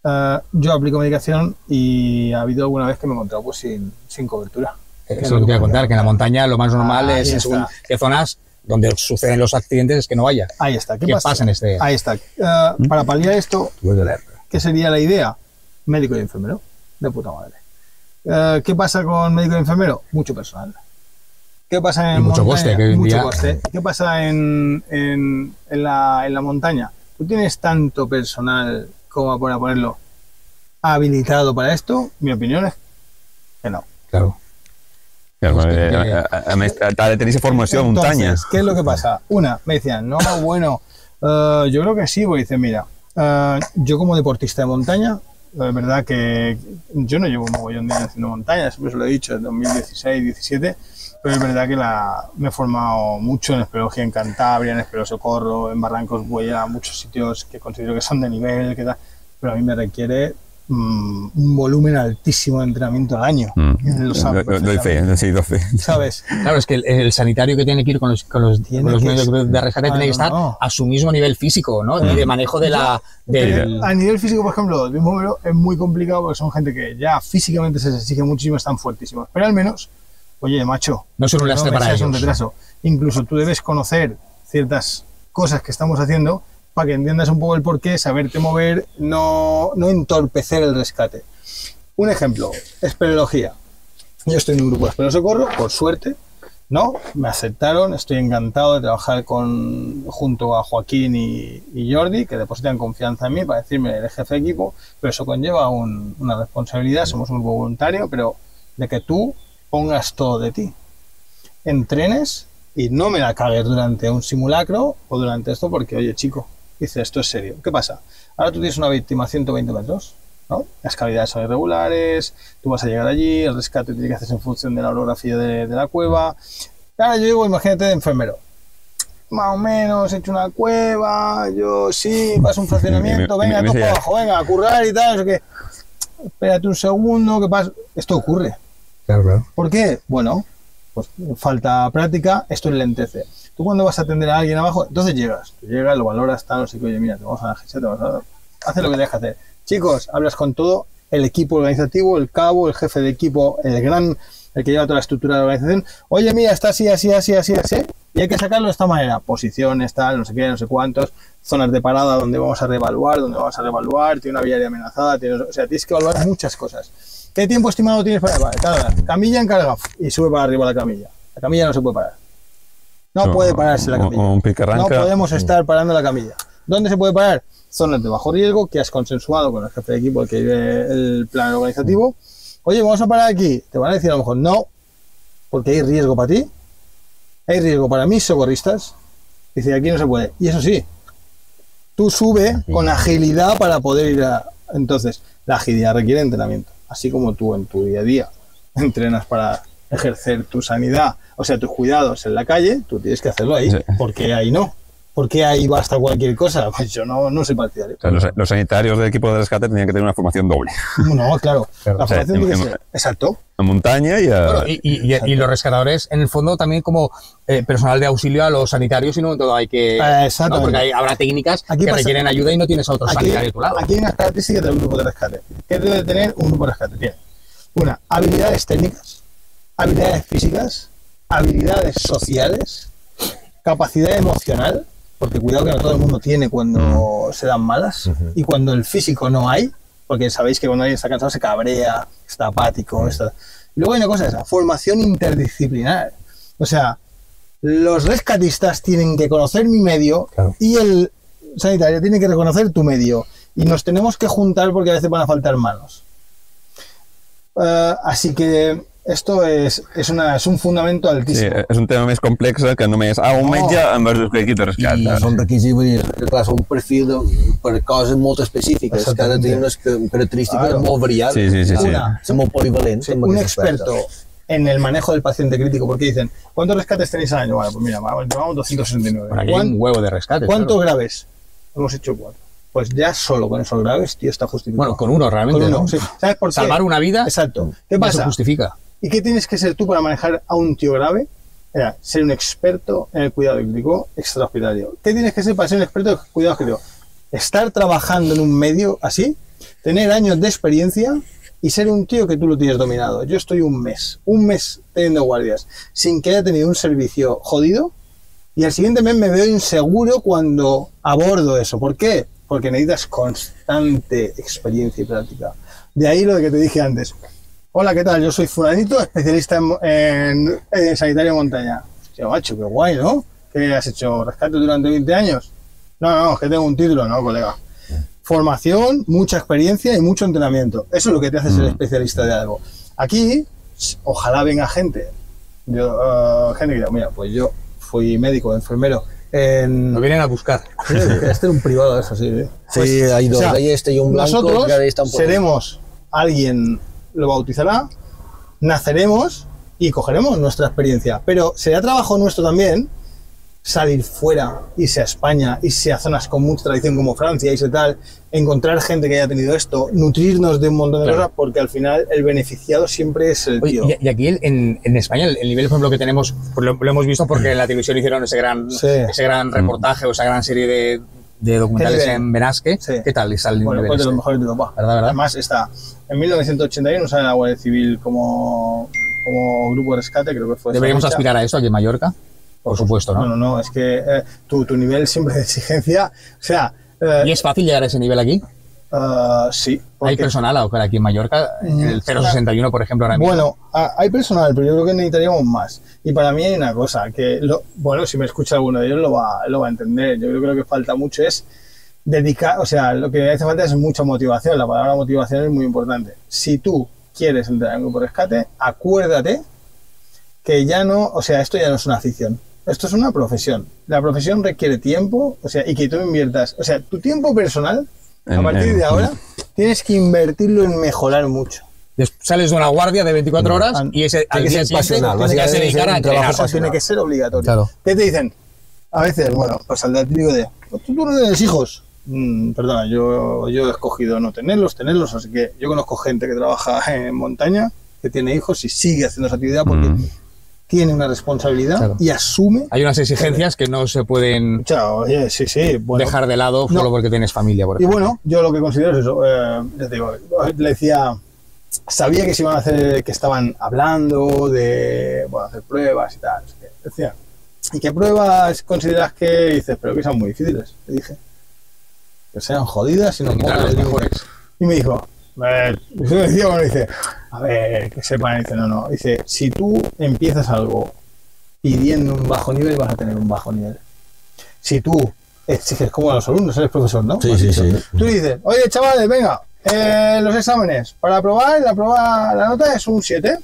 Eh, yo aplico medicación y ha habido alguna vez que me he encontrado pues sin, sin cobertura. Eso es lo que te voy a contar, que en la montaña lo más normal es en está. según qué zonas donde suceden los accidentes es que no vaya. Ahí está. ¿Qué, ¿Qué pasa? pasa en este? Ahí está. Eh, para paliar esto, ¿Qué sería la idea? Médico y enfermero. De puta madre. Eh, ¿Qué pasa con médico y enfermero? Mucho personal. ¿Qué pasa en Y mucho montaña? coste, que Mucho día- coste. ¿Qué pasa en, en, en la, en la montaña? ¿Tú tienes tanto personal como para ponerlo habilitado para esto? Mi opinión es que no. Claro. Claro, Hòstia, eh, que- a, a, a més, t'ha de tenir esa formació de muntanya. Entonces, ¿qué es lo que pasa? Una, me decían, no, bueno, eh, yo creo que sí, porque dice, mira, eh, yo como deportista de montaña, la verdad que yo no llevo un mogollón de años haciendo montaña, siempre se lo he dicho, en 2016, 17, pero es verdad que la, me he formado mucho en espeleología en Cantabria, en espeleo socorro, en Barrancos voy a muchos sitios que considero que son de nivel, que tal, pero a mí me requiere un volumen altísimo de entrenamiento al año. Mm. Lo sabe Do- Doy fe, sí, doy fe. ¿Sabes? Claro, es que el, el sanitario que tiene que ir con los, con los, con los medios ser- de rescate tiene que estar no. a su mismo nivel físico, ¿no? Y de manejo de la... del- Pero a nivel físico, por ejemplo, de un bombero es muy complicado porque son gente que ya físicamente se les exige muchísimo, están fuertísimos. Pero al menos, oye, macho, No son un lastre me para seas un ellos. retraso. Incluso tú debes conocer ciertas cosas que estamos haciendo para que entiendas un poco el porqué, saberte mover, no, no entorpecer el rescate. Un ejemplo, espeleología. Yo estoy en un grupo de espeleo socorro, por suerte, ¿no? Me aceptaron, estoy encantado de trabajar con, junto a Joaquín y, Jordi, que depositan confianza en mí para decirme el jefe de equipo, pero eso conlleva un- una responsabilidad, somos un grupo voluntario, pero de que tú pongas todo de ti. Entrenes y no me la cagues durante un simulacro o durante esto, porque, oye, chico, dice, esto es serio. ¿Qué pasa? Ahora tú tienes una víctima a 120 metros, ¿no? Las cavidades son irregulares, tú vas a llegar allí, el rescate tiene que hacerse en función de la orografía de, de la cueva. Ahora yo digo, imagínate de enfermero. Más o menos, he hecho una cueva, yo sí, paso un fraccionamiento, venga, para abajo, venga, a currar y tal, no sé qué. Espérate un segundo, ¿qué pasa? Esto ocurre. Claro, claro. ¿Por qué? Bueno, pues falta práctica, esto enlentece. Tú cuando vas a atender a alguien abajo, entonces llegas, llegas, lo valoras, tal, no sé qué, oye, mira, te vamos a dar GC, te vamos a dar... Hace lo que tienes que hacer. Chicos, hablas con todo el equipo organizativo, el cabo, el jefe de equipo, el gran, el que lleva toda la estructura de la organización. Oye, mira, está así, así, así, así, así, y hay que sacarlo de esta manera. Posiciones, tal, no sé qué, no sé cuántos, zonas de parada donde vamos a reevaluar, donde vamos a reevaluar, tiene una viaria amenazada, tiene, o sea, tienes que evaluar muchas cosas. ¿Qué tiempo estimado tienes para vale, Camilla en carga y sube para arriba la camilla. La camilla no se puede parar. No puede pararse la camilla. Un No podemos estar parando la camilla. ¿Dónde se puede parar? Zonas de bajo riesgo que has consensuado con el jefe de equipo, el que lleve el plan organizativo. Oye, vamos a parar aquí. Te van a decir a lo mejor no, porque hay riesgo para ti, hay riesgo para mis socorristas. Dice, aquí no se puede. Y eso sí, tú sube con agilidad para poder ir a... Entonces, la agilidad requiere entrenamiento. Así como tú en tu día a día entrenas para ejercer tu sanidad, o sea, tus cuidados en la calle, tú tienes que hacerlo ahí. Sí. porque ahí no? porque ahí basta cualquier cosa? Pues yo no, no soy partidario. O sea, los, los sanitarios del equipo de rescate tenían que tener una formación doble. No, claro. La O sea, formación tiene que en- ser. Exacto. En montaña y a... Bueno, y, y- los rescatadores, en el fondo, también como eh, personal de auxilio a los sanitarios, y no todo hay que. ¿no? exactamente. Porque hay- habrá técnicas Aquí que pasa- requieren ayuda y no tienes a otro Aquí, sanitario a tu lado. aquí hay unas características del grupo de rescate. ¿Qué debe tener un grupo de rescate? Tiene una, habilidades técnicas, habilidades físicas, habilidades sociales, capacidad emocional, porque cuidado que no todo el mundo tiene cuando se dan malas y cuando el físico no hay, porque sabéis que cuando alguien está cansado se cabrea, está apático, está... Y luego hay una cosa esa, formación interdisciplinar. O sea, los rescatistas tienen que conocer mi medio Claro. y el sanitario tiene que reconocer tu medio. Y nos tenemos que juntar porque a veces van a faltar manos. Eh, así que esto es, es, una, es un fundamento Sí, altísimo. és un tema més complex que només ah, un No. metge amb els equips de rescat. I són requisits, vull dir, que clar, són un perfil de, per coses molt específiques, que ha de tenir unes ca- característiques Claro. molt variades. Sí, sí, sí, sí. Una. Molt polivalents. Sí, un experto en el manejo del paciente crítico, porque dicen, ¿cuántos rescates tenéis al año? Bueno, pues mira, vamos, llevamos 269. Por aquí hay ¿Cuán- un huevo de rescate. ¿Cuántos claro. graves? Hemos hecho cuatro. Pues ya solo con esos graves, tío, está justificado. Bueno, con uno realmente, Con uno, ¿no? sí. ¿Sabes por qué? Salvar una vida Exacto. ¿Qué ya se pasa? justifica. ¿Y qué tienes que ser tú para manejar a un tío grave? Era ser un experto en el cuidado crítico extrahospitalario. ¿Qué tienes que ser para ser un experto en el cuidado crítico? Estar trabajando en un medio así, tener años de experiencia y ser un tío que tú lo tienes dominado. Yo estoy un mes, un mes teniendo guardias, sin que haya tenido un servicio jodido y al siguiente mes me veo inseguro cuando abordo eso. ¿Por qué? Porque necesitas constante experiencia y práctica. De ahí lo que te dije antes. Hola, ¿qué tal? Yo soy fulanito, especialista en, en- en sanitario de montaña. Hostia, macho, qué guay, ¿no? ¿Qué has hecho? ¿Rescate durante 20 años? No, no, es que tengo un título, no, colega. Formación, mucha experiencia y mucho entrenamiento. Eso es lo que te hace ser especialista de algo. Aquí, ojalá venga gente. Yo, eh, gente que diga, mira, pues yo fui médico, enfermero en... Lo vienen a buscar. Sí, Este era un privado, eso sí. ¿eh? Sí, hay dos, o sea, hay este y un blanco, Nosotros ahí. seremos, alguien lo bautizará, naceremos y cogeremos nuestra experiencia. Pero será trabajo nuestro también salir fuera, irse a España, irse a zonas con mucha tradición como Francia, irse tal, encontrar gente que haya tenido esto, nutrirnos de un montón de Claro. cosas, porque al final el beneficiado siempre es el Oye, tío. y, y aquí el- en, en España el, el nivel, por ejemplo, que tenemos, pues lo, lo hemos visto porque en la televisión hicieron ese gran, Sí. ese gran reportaje o esa gran serie de, de documentales en Benasque. Sí. ¿Qué tal está el Bueno, nivel pues de los este? mejores de Europa. ¿Verdad, verdad? Además está, en 1981 sale la Guardia Civil como, como grupo de rescate, creo que fue. Deberíamos aspirar a esto aquí en Mallorca. Por supuesto, No, ¿no? no, no, es que eh, tu, tu nivel siempre de exigencia, o sea, eh, ¿Y es fácil llegar a ese nivel aquí? Eh, sí. ¿Hay personal a aquí en Mallorca? En el 061, por ejemplo, ahora mismo. Bueno, hay personal, pero yo creo que necesitaríamos más. Y para mí hay una cosa, que, lo, bueno, si me escucha alguno de ellos lo va, lo va a entender. Yo creo que falta mucho es dedicar, o sea, lo que hace falta es mucha motivación. La palabra motivación es muy importante. Si tú quieres entrar en grupo de rescate, acuérdate que ya no, o sea, esto ya no es una afición. Esto es una profesión. La profesión requiere tiempo, o sea, y que tú inviertas, o sea, tu tiempo personal, a partir en- de ahora, tienes que invertirlo en mejorar mucho. Sales de una guardia de 24 horas An- y ese al que día siguiente básicamente dedicar a que ser un trabajo tiene que ser obligatorio. Claro. ¿Qué te dicen? A veces, bueno, pues al típico de, ¿tú, tú no tienes hijos? Mm, perdona, yo, yo he escogido no tenerlos, tenerlos, así que yo conozco gente que trabaja en montaña, que tiene hijos y sigue haciendo esa actividad porque Mm. Tiene una responsabilidad Claro. y asume. Hay unas exigencias que no se pueden Chao, oye, sí, sí, bueno. dejar de lado No. solo porque tienes familia, por Y bueno, yo lo que considero es eso. eh, digo, le decía, sabía que se iban a hacer, que estaban hablando de bueno, hacer pruebas y tal. Decía, ¿y qué pruebas consideras que Y dices? Pero que son muy difíciles, le dije. Que sean jodidas y no Quitar pongan los el- mejores. Y me dijo, a ver, yo le decía, bueno, dice, a ver, que sepan, dice, no, no, dice, si tú empiezas algo pidiendo un bajo nivel, vas a tener un bajo nivel. Si tú exiges como a los alumnos, eres profesor, ¿no? Sí, sí, sí. Tú dices, oye, chavales, venga, eh, los exámenes, para aprobar, la, prueba, la nota es un 7.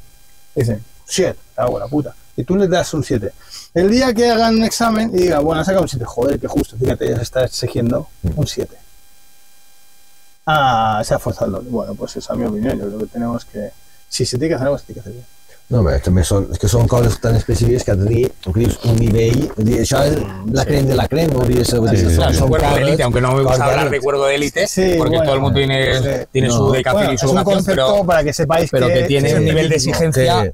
Dicen, 7, cago en la puta. Y tú les das un 7. El día que hagan un examen y digan, bueno, saca un 7, joder, qué justo, fíjate, ya se está exigiendo un 7. Ah, se ha forzado. Bueno, pues esa es mi opinión. Yo creo que tenemos que. Si se tiene que hacer algo, se tiene que hacer bien. No, bé, també són, és que són coses tan específiques que ha de tenir, el que dius, un nivell, dir, això és la crem de la crem, hauria de ser, vull dir, Sí, sí, Claro, sí. es un cuerpo de coses- élite, aunque no me gusta hablar que- de cuerpo de élite, Sí, porque bueno, todo el mundo tiene, sí. tiene No. su dedicación Bueno, y es su un vocación, concepto pero, para que sepáis pero que tiene es un nivel de exigencia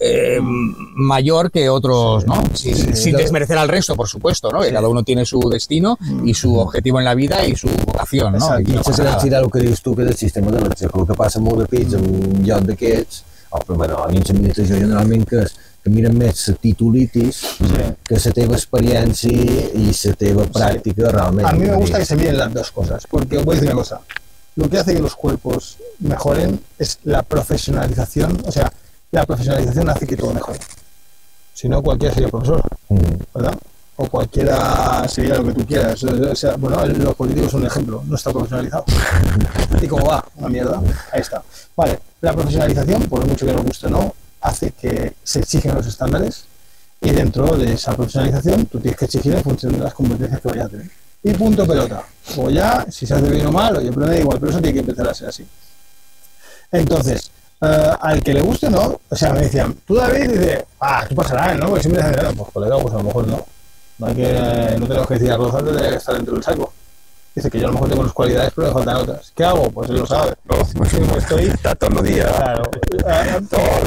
eh, mayor que otros, ¿no? Sin, sí, sin desmerecer al resto, por supuesto, ¿no? Que cada uno tiene su destino y su objetivo en la vida y su vocación, ¿no? Exacto. Y no Potser pasa serà tirar el que dius tu, que del sistema de que el que passa molt ràpid en un lloc d'aquests, però, bueno, a mi l'administració generalment que, que miren més la titulitis que la teva experiència i la teva pràctica realment. A mí me gusta que se miren las dos cosas, porque voy a decir una cosa. Lo que hace que los cuerpos mejoren es la profesionalización, o sea, la profesionalización hace que todo mejore. Si no, cualquiera sería profesor, Mm. ¿verdad? O cualquiera sería lo que tú quieras. O sea, bueno, el- los políticos son un ejemplo, no está profesionalizado. ¿Y cómo va? Una mierda. Ahí está. Vale, la profesionalización, por mucho que nos guste o no, hace que se exigen los estándares y dentro de esa profesionalización tú tienes que exigir en función de las competencias que vayas a tener. Y punto pelota. O ya, si se hace bien o mal, oye, pero da igual, pero eso tiene que empezar a ser así. Entonces, eh, al que le guste, ¿no? O sea, me decían, tú David, dice, ah, tú pasarás, ¿no? Porque siempre nada. Pues colega, pues a lo mejor no. No hay que, no tenemos que decir arroz antes de estar dentro del saco. Dice que yo a lo mejor tengo unas cualidades, pero me faltan otras. ¿Qué hago? Pues él lo sabe. Sí, pues estoy Está todos los días. Claro.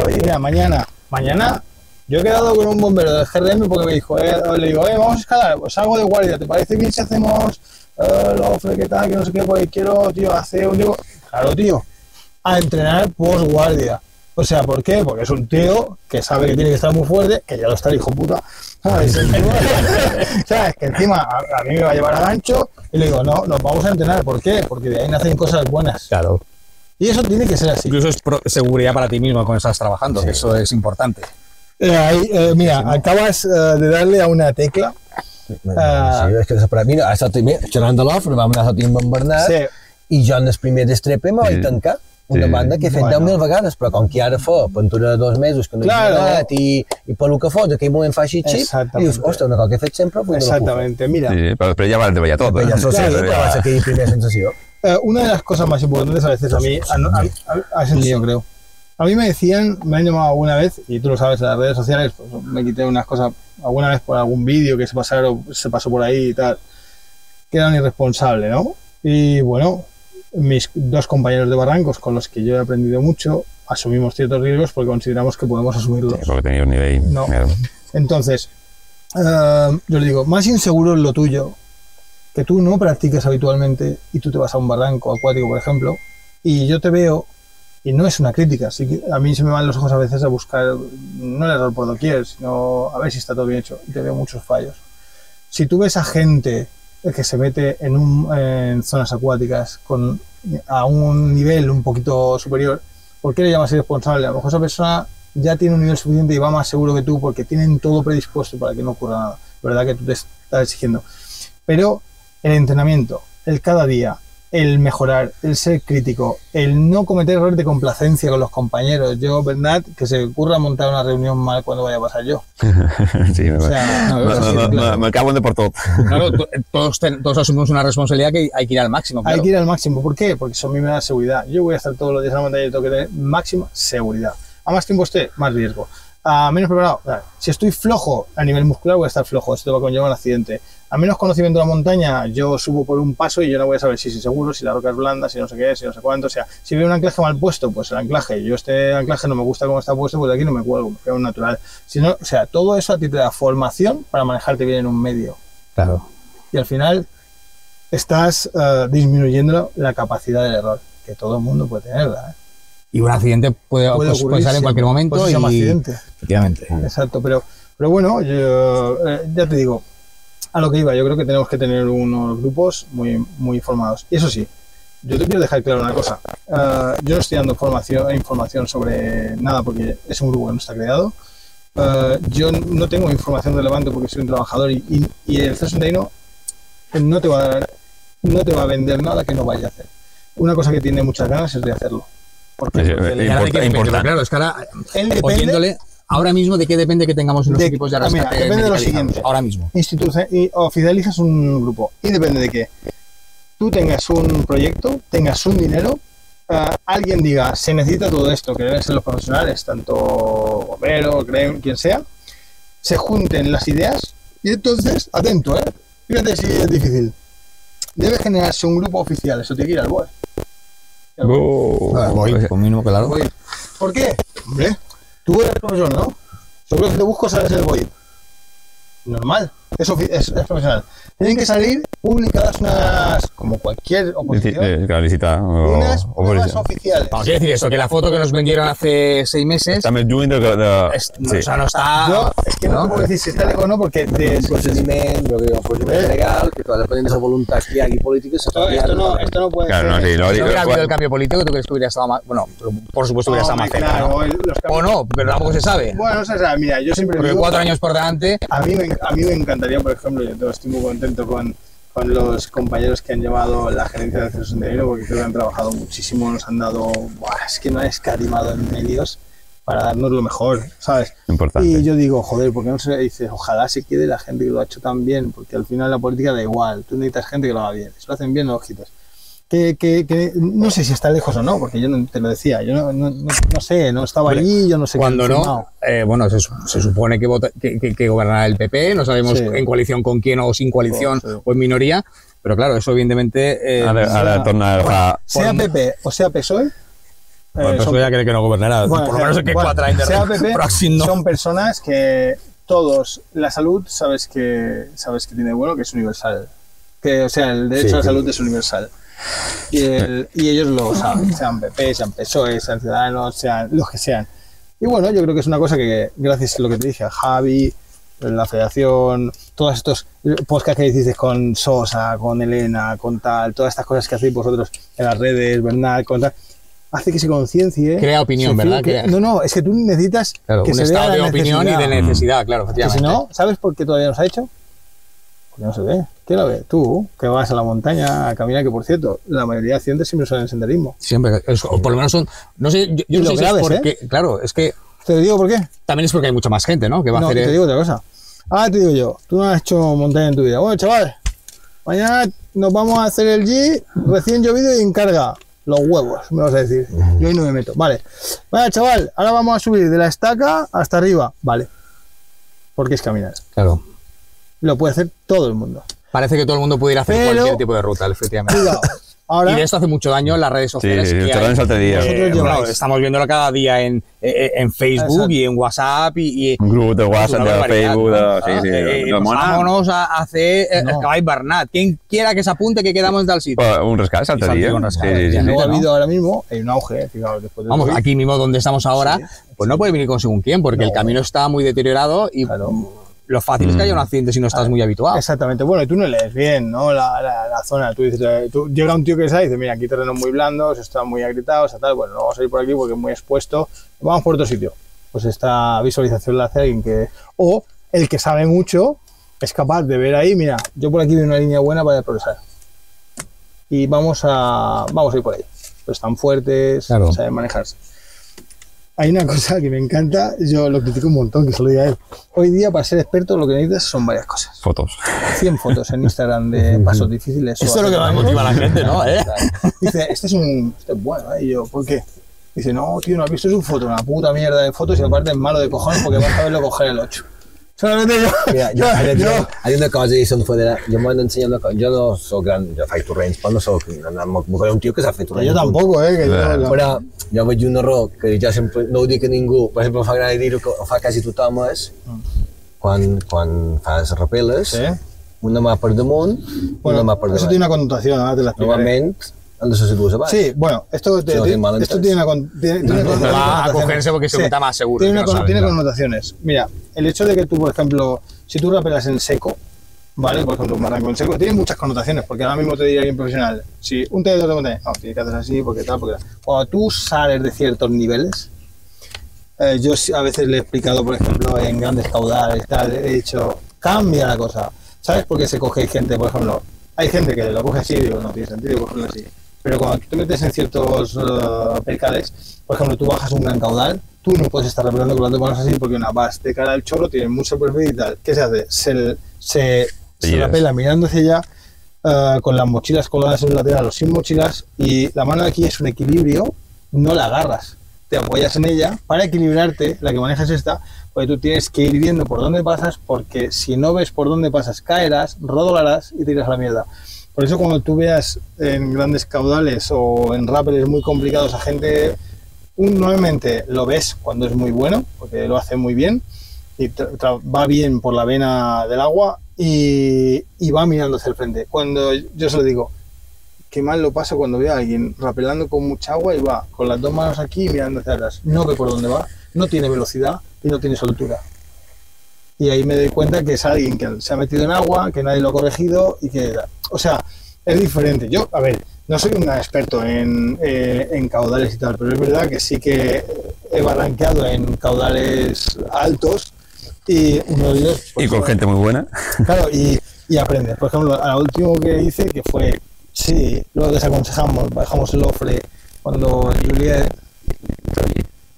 Eh, Mira, mañana, mañana, yo he quedado con un bombero del GRM porque me dijo, eh, le digo, eh, vamos a escalar, pues salgo de guardia, ¿te parece bien si hacemos eh, lo qué tal, que no sé qué, pues quiero, tío, hacer un digo, claro, tío, a entrenar post guardia. O sea, ¿por qué? Porque es un tío que sabe que tiene que estar muy fuerte, que ya lo está el hijo puta. ¿Sabes? ¿Sabes? Que encima a, a mí me va a llevar a gancho y le digo, no, nos vamos a entrenar. ¿Por qué? Porque de ahí nacen cosas buenas. Claro. Y eso tiene que ser así. Incluso es pro- seguridad para ti mismo cuando estás trabajando, que eso es importante. Eh, ahí, eh, mira, acabas eh, de darle a una tecla. Ah. Sí, és que per a mi, ha estat mira, xerrant de vam anar a en Bernat Sí. i jo en el primer d'estrepe me vaig tancar. Una Sí. banda que he fet Bueno. 10.000 vegades, però com que ara fa pintura de dos mesos que no Claro. he anat i, i pel que fos, aquell moment fa així xip, i dius, ostres, una cosa que he fet sempre, pues. Exactamente, mira. Sí, però, però ja van treballar tot. Però ja s'ho sé, Claro, però va ser aquella primera sensació. Eh, una de las cosas más importantes a veces a mí, a, a, a- a ese lío, creo. A mí me decían, me han llamado alguna vez, y tú lo sabes, en las redes sociales, pues me quité unas cosas alguna vez por algún vídeo que se pasaron, se pasó por ahí y tal, que era un irresponsable, ¿no? Y bueno, mis dos compañeros de Barrancos, con los que yo he aprendido mucho, asumimos ciertos riesgos porque consideramos que podemos asumirlos. Sí, perquè tenia un nivell... No. Entonces, eh, yo le digo, más inseguro es lo tuyo, que tú no practiques habitualmente y tú te vas a un barranco acuático, por ejemplo, y yo te veo, y no es una crítica, que a mí se me van los ojos a veces a buscar, no el error por doquier, sino a ver si está todo bien hecho, y te veo muchos fallos. Si tú ves a gente que se mete en, un, en zonas acuáticas con, a un nivel un poquito superior, ¿por qué le llamas irresponsable? A lo mejor esa persona ya tiene un nivel suficiente y va más seguro que tú porque tienen todo predispuesto para que no ocurra nada. ¿Verdad que tú te estás exigiendo? Pero el entrenamiento, el cada día, el mejorar, el ser crítico, el no cometer errores de complacencia con los compañeros. Yo, Bernat, que se me ocurra montar una reunión mal cuando vaya a pasar yo. sí, me, O sea, no, me, no, claro. cago en de por tot. Claro, to- todos, ten- todos asumimos una responsabilidad que hay que ir al máximo. Hay que ir al máximo. ¿Por qué? Porque eso a mí me da seguridad. Yo voy a estar todos los días en la montaña y tengo que tener máxima seguridad. A más tiempo esté, más riesgo. A menos preparado, si estoy flojo a nivel muscular, voy a estar flojo. Esto va a conllevar un accidente. A menos conocimiento de la montaña, yo subo por un paso y yo no voy a saber si es seguro, si la roca es blanda, si no sé qué, si no sé cuánto. O sea, si veo un anclaje mal puesto, pues el anclaje, yo este anclaje no me gusta cómo está puesto, pues de aquí no me cuelgo, me quedo un natural. Si no, o sea, todo eso a ti te da formación para manejarte bien en un medio Claro. y al final estás eh, disminuyendo la capacidad del error, que todo el mundo puede tenerla. ¿eh? Y un accidente puede, Puede pues, puede salir en cualquier momento. Pues se llama y... accidente. Efectivamente. Exacto, pero, pero bueno, yo, eh, ya te digo, a lo que iba, yo creo que tenemos que tener unos grupos muy, muy formados. Y eso sí, yo te quiero dejar claro una cosa. Eh, yo no estoy dando formación, información sobre nada porque es un grupo que no está creado. Eh, yo no tengo información relevante porque soy un trabajador y, y, y el C61 no te va a dar, no te va a vender nada que no vaya a hacer. Una cosa que tiene muchas ganas es de hacerlo. ¿Por qué? Sí, Porque eh, qué Importa- depende, importante. Claro, es que ahora, él depende- oyéndole, ahora mismo de qué depende que tengamos los De- equipos de ah, mira, rescate. depende de lo siguiente. Ahora mismo. y oficializas un grupo y depende de que tú tengas un proyecto, tengas un dinero, ah, alguien diga se necesita todo esto, que deben ser los profesionales, tanto bombero, creen, quien sea, se junten las ideas y entonces, atento, ¿eh? fíjate si es difícil. Debe generarse un grupo oficial, eso tiene que ir al BOE. Oh, Ah, voy, por mínimo, claro. Voy. ¿Por qué? Hombre, tú eres profesor, ¿no? Seguro que te busco sabes el BOI. Normal, es, es, es profesional. Tienen que salir publicadas unas, como cualquier oposición, Eh, Claro, licita. O, unas o pruebas oficiales. Vamos, quiere decir eso, que la foto que nos vendieron hace seis meses, lluny de... de... es- no, sí. o sea, no está... Yo, es que no, te puedo decir si está lejos o no, porque de, un crec, un procediment legal, que clar, depenent de la voluntat que hagi política, se esto, esto no, esto no puede Claro, no, ser. sí, no, Si no digo, hubiera habido el cambio político, ¿tú crees que hubiera estado más...? Bueno, por supuesto hubiera estado más Hombre, cerca, ¿no? O no, pero tampoco se sabe. Bueno, o sea, mira, yo siempre Porque digo, cuatro años por delante... a mí, me, a mí me encantaría, por ejemplo, yo estoy muy contento con, con los compañeros que han llevado la gerencia del Centro Senderino, porque creo que han trabajado muchísimo, nos han dado, buah, es que no han escatimado en medios para darnos lo mejor, ¿sabes? importante. Y yo digo, joder, ¿por qué no se dice, ojalá se quede la gente que lo ha hecho tan bien? Porque al final la política da igual, tú necesitas gente que lo haga bien. Si lo hacen bien, no lo quitas. Que, que, que no sé si está lejos o no, porque yo no te lo decía, yo no, no, no, no sé, no estaba Hombre, allí, yo no sé Cuando no, eh, bueno, se, su- se supone que, vota- que, que- que gobernará el PP, no sabemos Sí. en coalición con quién o sin coalición Sí, sí. o en minoría, pero claro, eso evidentemente... Eh, Ara, ara torna a agafar... Sea PP o sea PSOE, bueno, eh, pues son- ya cree que no gobernarà, Bueno, por lo menos en que bueno, cuatro años de sea PP, próximo son personas que todos, la salud, sabes que, sabes que tiene bueno, que es universal. Que, o sea, el derecho Sí, a la salud es universal. Y, el- y ellos lo saben, sean PP, sean PSOE, sean Ciudadanos, sean los que sean. Y bueno, yo creo que es una cosa que, gracias a lo que te dije, a Javi, la federación, todos estos podcasts que hicisteis con Sosa, con Elena, con tal, todas estas cosas que hacéis vosotros en las redes, Bernal, con tal, hace que se conciencie. Crea opinión, ¿verdad? Crea- No, no, es que tú necesitas Claro, que un se vea estado la de opinión y de necesidad. claro, Que si no, ¿sabes por qué todavía no se ha hecho? Porque no se ve. ¿Quién lo ve? Tú, que vas a la montaña a caminar, que por cierto, la mayoría de accidentes siempre son en senderismo. Siempre, es- o por lo menos son, no sé, yo, yo no lo sé si graves, es porque, claro, es que ¿Te digo por qué? también es porque hay mucha más gente, ¿no? Que va No, a hacer... te digo otra cosa. Ahora te digo yo, tú no has hecho montaña en tu vida. Bueno, chaval, mañana nos vamos a hacer el G recién llovido y en carga. Los huevos, me vas a decir. Yo ahí no me meto. Vale. Vale, chaval, ahora vamos a subir de la estaca hasta arriba. Vale. Porque es caminar. Claro. Lo puede hacer todo el mundo. Parece que todo el mundo pudiera hacer Pero- cualquier tipo de ruta, efectivamente. Cuidado. Ahora, Y de esto hace mucho daño en las redes sociales. sí, que hay. Vosotros Eh, bueno, estamos viéndolo cada día en, eh, en Facebook Exacto. y en WhatsApp y, y Un grup de WhatsApp, de Facebook, ¿no? de... Sí, sí, Eh, de, eh, pues Mona. vámonos a hacer eh, No. el caballo Bernat. Quien quiera que se apunte que quedamos en tal sitio. Però Un rescat l'altre I dia. falta un rescat, Sí, sí, ja sí. no. ha ¿no? habido ahora mismo, hay un auge, fijaos, después de Vamos, COVID. aquí mismo donde estamos ahora, pues no puede venir con según quién, porque el No. camino está muy deteriorado y Claro. Lo fácil es que haya un accidente si no estás muy habituado. Exactamente, bueno, y tú no lees bien, ¿no? La, la, la zona, tú dices, eh, tú, llega un tío que sabe y dice, mira, aquí terrenos muy blandos, están muy agrietados, tal, bueno, no vamos a ir por aquí porque es muy expuesto, vamos por otro sitio. Pues esta visualización la hace alguien que, o el que sabe mucho, es capaz de ver ahí, mira, yo por aquí veo una línea buena para progresar. Y vamos a, vamos a ir por ahí. Pues están fuertes, Claro. saben manejarse. Hay una cosa que me encanta, yo lo critico un montón, que se lo diga a él. Hoy día, para ser experto, lo que necesitas son varias cosas. Fotos. 100 fotos en Instagram de pasos difíciles. o Esto es lo que más motiva a la gente, ¿no? ¿Eh? Dice, este es un. Este es bueno, ¿eh? Y yo, ¿por qué? Dice, no, tío, no has visto su foto, una puta mierda de fotos y aparte es malo de cojones porque vas a verlo coger el 8. Solamente yo. Mira, jo, yo, ara, yo- jo, ara una cosa, i se'n federà, jo m'han ensenyat una cosa, jo no sóc gran, jo faig torrents, però no sóc, m'ho un tio que sap fer que torrents. yo tampoco, ¿eh? Que yo, Eh, no. Però jo veig un error que jo sempre, no ho dic a ningú, per exemple, em fa gràcia dir-ho, que ho fa quasi tothom, és quan, quan fas rapel·les, Sí. una mà per damunt, Bueno, una mà per eso davant. tiene una connotación, ahora te la explicaré. Normalment dues abans. Sí, bueno, esto, te- te- tiene esto tiene una, tiene, tiene no, va a connotaciones. cogerse porque se más seguro Tiene, que una no con- sabe, tiene claro. connotaciones. Mira, el hecho de que tú, por ejemplo, si tú rapelas en seco, ¿vale? Por ejemplo, un barranco en seco, tiene muchas connotaciones, porque ahora mismo te diría alguien profesional, si un montaña, no, tiene que hacer así, porque tal, porque tal. Cuando tú sales de ciertos niveles, eh, yo a veces le he explicado, por ejemplo, en grandes caudales, tal, he dicho, cambia la cosa. ¿Sabes por qué se coge gente, por ejemplo? Hay gente que lo coge así y digo, no tiene sentido cogerlo así. Pero cuando tú te metes en ciertos eh, percales, por ejemplo, tú bajas un gran caudal, tú no puedes estar repelando con las dos manos así porque una vas de cara al chorro, tiene mucha superficie y tal. ¿Qué se hace? Se, se, se Yes. rapela mirando hacia allá eh, con las mochilas colgadas en el lateral o sin mochilas y la mano aquí es un equilibrio, no la agarras. Te apoyas en ella para equilibrarte, la que manejas es esta, porque tú tienes que ir viendo por dónde pasas, porque si no ves por dónde pasas, caerás, rodolarás y te irás a la mierda. Por eso cuando tú veas en grandes caudales o en rápeles muy complicados a gente, un, normalmente lo ves cuando es muy bueno, porque lo hace muy bien y va bien por la vena del agua y, va mirando hacia el frente. Cuando yo se lo digo, qué mal lo pasa cuando ve a alguien rapelando con mucha agua y va con las dos manos aquí mirando hacia atrás. No ve por dónde va, no tiene velocidad y no tiene soltura. Y ahí me doy cuenta que es alguien que se ha metido en agua, que nadie lo ha corregido y que... O sea, es diferente. Yo, a ver, no soy un experto en, eh, en caudales y tal, pero es verdad que sí que he barranqueado en caudales altos y uno de ellos... Y pues, con gente muy buena. Claro, y, y aprendes. Por ejemplo, al último que hice, que fue, sí, lo desaconsejamos, bajamos el ofre cuando Juliet,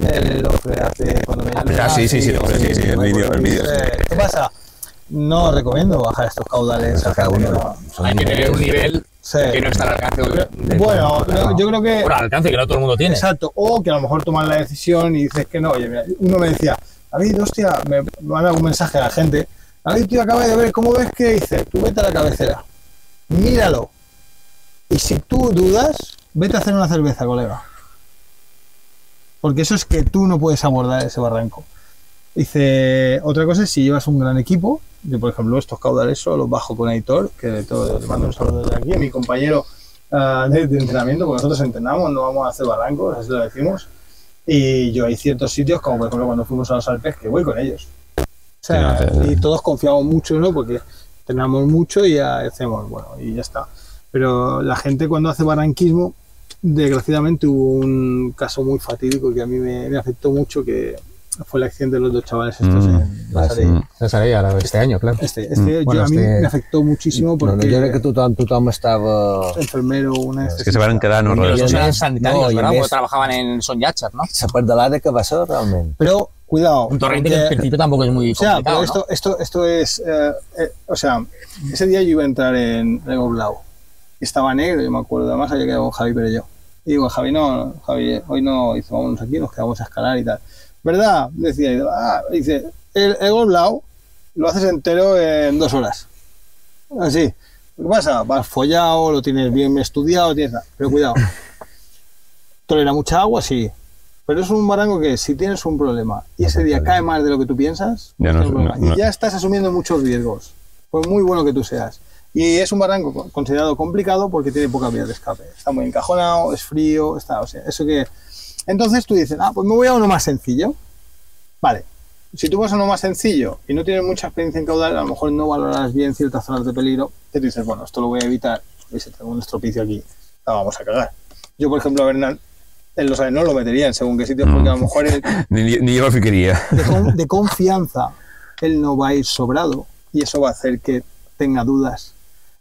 el ofre hace, cuando me Ah, sí, sí, sí, sí, sí, el vídeo, el vídeo, sí. Eh, ¿Qué pasa? No recomiendo bajar estos caudales. a Cada uno. Hay que tener un nivel Sí. que no está al alcance de- de- Bueno, yo- yo creo que... Bueno, al alcance que no todo el mundo tiene. Exacto, o que a lo mejor toman la decisión y dices que no. Oye, mira, uno me decía, David, hostia, me manda un mensaje a la gente. David, tío, acaba de ver, ¿cómo ves que hice? Tú vete a la cabecera, míralo. Y si tú dudas, vete a hacer una cerveza, colega. Porque eso es que tú no puedes abordar ese barranco. Dice, otra cosa es si llevas un gran equipo, yo por ejemplo estos caudales solo los bajo con Aitor, que de todo, le mando un saludo desde aquí, a mi compañero ah, de, de entrenamiento, porque nosotros entrenamos, no vamos a hacer barrancos, así lo decimos. Y yo hay ciertos sitios, como por ejemplo cuando fuimos a los Alpes, que voy con ellos. O sea, Sí, no, sí, sí. y todos confiamos mucho, ¿no? Porque entrenamos mucho y ya hacemos, bueno, y ya está. Pero la gente cuando hace barranquismo, desgraciadamente hubo un caso muy fatídico que a mí me, me afectó mucho, que fue el accidente de los dos chavales estos Mm. en. Mm. Este año, claro. Este, este yo- Bueno, a mí este- me afectó muchísimo No, porque no, jo crec que tothom, tothom estava... enfermero, una Es que se van quedar no Los res. dos y a eran més- sanitarios, no, a ¿verdad? més- Porque trabajaban en Son Yachar, ¿no? La pardalada que va ser realment. Pero cuidado. Un torrente que en principio tampoco es muy O sea, complicado, pero esto, esto, esto es. eh, eh, o sea, ese día yo iba a entrar en Lego Blau. Estaba negro, yo me acuerdo. Además, había quedado con Javi Perello. Y digo, Javi, no, Javi, hoy no. Dice, vámonos aquí, nos quedamos a escalar y tal. ¿Verdad? Decía, ah, dice, el Lego Blau lo haces entero en dos horas. Así. ¿Qué pasa? Vas follado, lo tienes bien estudiado, tienes. Pero cuidado. Tolera mucha agua, sí. Pero es un barranco que si tienes un problema y ese día cae más de lo que tú piensas, Ya no- no- no. y ya estás asumiendo muchos riesgos. Pues muy bueno que tú seas. Y es un barranco co- considerado complicado porque tiene poca vía de escape. Está muy encajonado, es frío, está, o sea, eso que... Entonces tú dices, ah, pues me voy a uno más sencillo. Vale. Si tú vas a uno más sencillo y no tienes mucha experiencia en caudal, a lo mejor no valoras bien ciertas zonas de peligro, tú dices, bueno, esto lo voy a evitar. Y si tengo un estropicio aquí, la vamos a cagar. Yo, por ejemplo, a Bernal, él lo sabe, no lo metería en según qué sitios, porque a lo mejor él, Ni, ni yo lo ficaria. de, con- de confianza, él no va a ir sobrado y eso va a hacer que tenga dudas.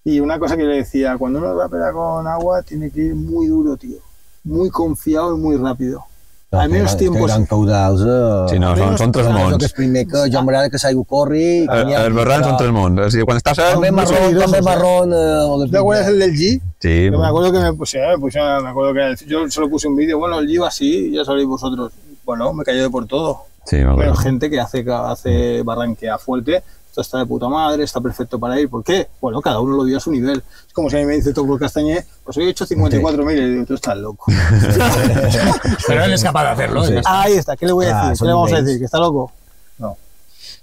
Y una cosa que le decía, cuando uno va a pegar con agua, tiene que ir muy duro, tío. Muy confiado y muy rápido. Al menos tiempos. Eren caudals... Eh... Sí, no, són, són tres jo que mons. és primer que jo m'agrada que l'aigua corri... i que El, n'hi ha- el barran són tres mons. O sigui, quan estàs a... També marrón, també marrón... Eh, ¿Te acuerdas el del G? Sí, Yo me acuerdo que me pusieron, me pusieron- me acuerdo que yo solo puse un vídeo, bueno, el G va así, ya sabéis vosotros. Bueno, me cayó de por todo. sí, me Pero acuerdo. gente que hace, hace barranquea fuerte, está de puta madre, está perfecto para ir. ¿Por qué? Bueno, cada uno lo vio a su nivel. Es como si a mí me dice Toco Castañé, pues hoy he hecho 54.000 y digo, tú estás loco. Pero él es capaz de hacerlo. Sí. ¿eh? Ahí está, ¿qué le voy a Ah, decir? ¿Qué le vamos a decir? ¿Que está loco? No.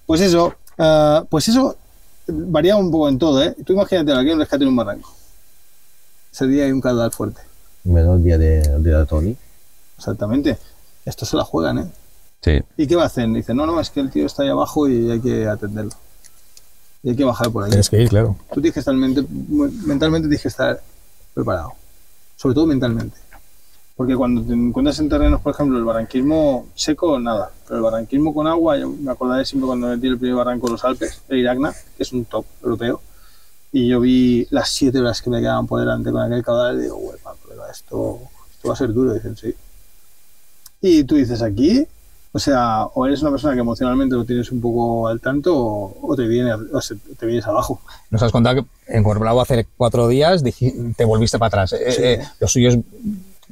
Pues eso, ah, pues eso varía un poco en todo, ¿eh? Tú imagínate, aquí un rescate en un barranco. Ese día hay un caudal fuerte. Bueno, el dia de, el dia de Toni. Exactamente. Esto se la juegan, ¿eh? Sí. ¿Y qué va a hacer? Dice, no, no, es que el tío está ahí abajo y hay que atenderlo. Y hay que bajar por ahí. Tienes que ir, claro. Tú tienes que estar mente- mentalmente tienes que estar preparado. Sobre todo mentalmente. Porque cuando te encuentras en terrenos, por ejemplo, el barranquismo seco, nada. Pero el barranquismo con agua, yo me acordaré siempre cuando metí el primer barranco en los Alpes, el Iragna, que es un top europeo. Y yo vi las siete horas que me quedaban por delante con aquel caudal y digo, "Huepa, colega, esto, esto va a ser duro. Dicen, sí. Y tú dices, aquí, o sea, o eres una persona que emocionalmente lo tienes un poco al tanto o, o te, viene, o se- te vienes abajo. Nos has contado que en Corblao hace cuatro días te volviste para atrás. Eh, Sí. eh, lo suyo es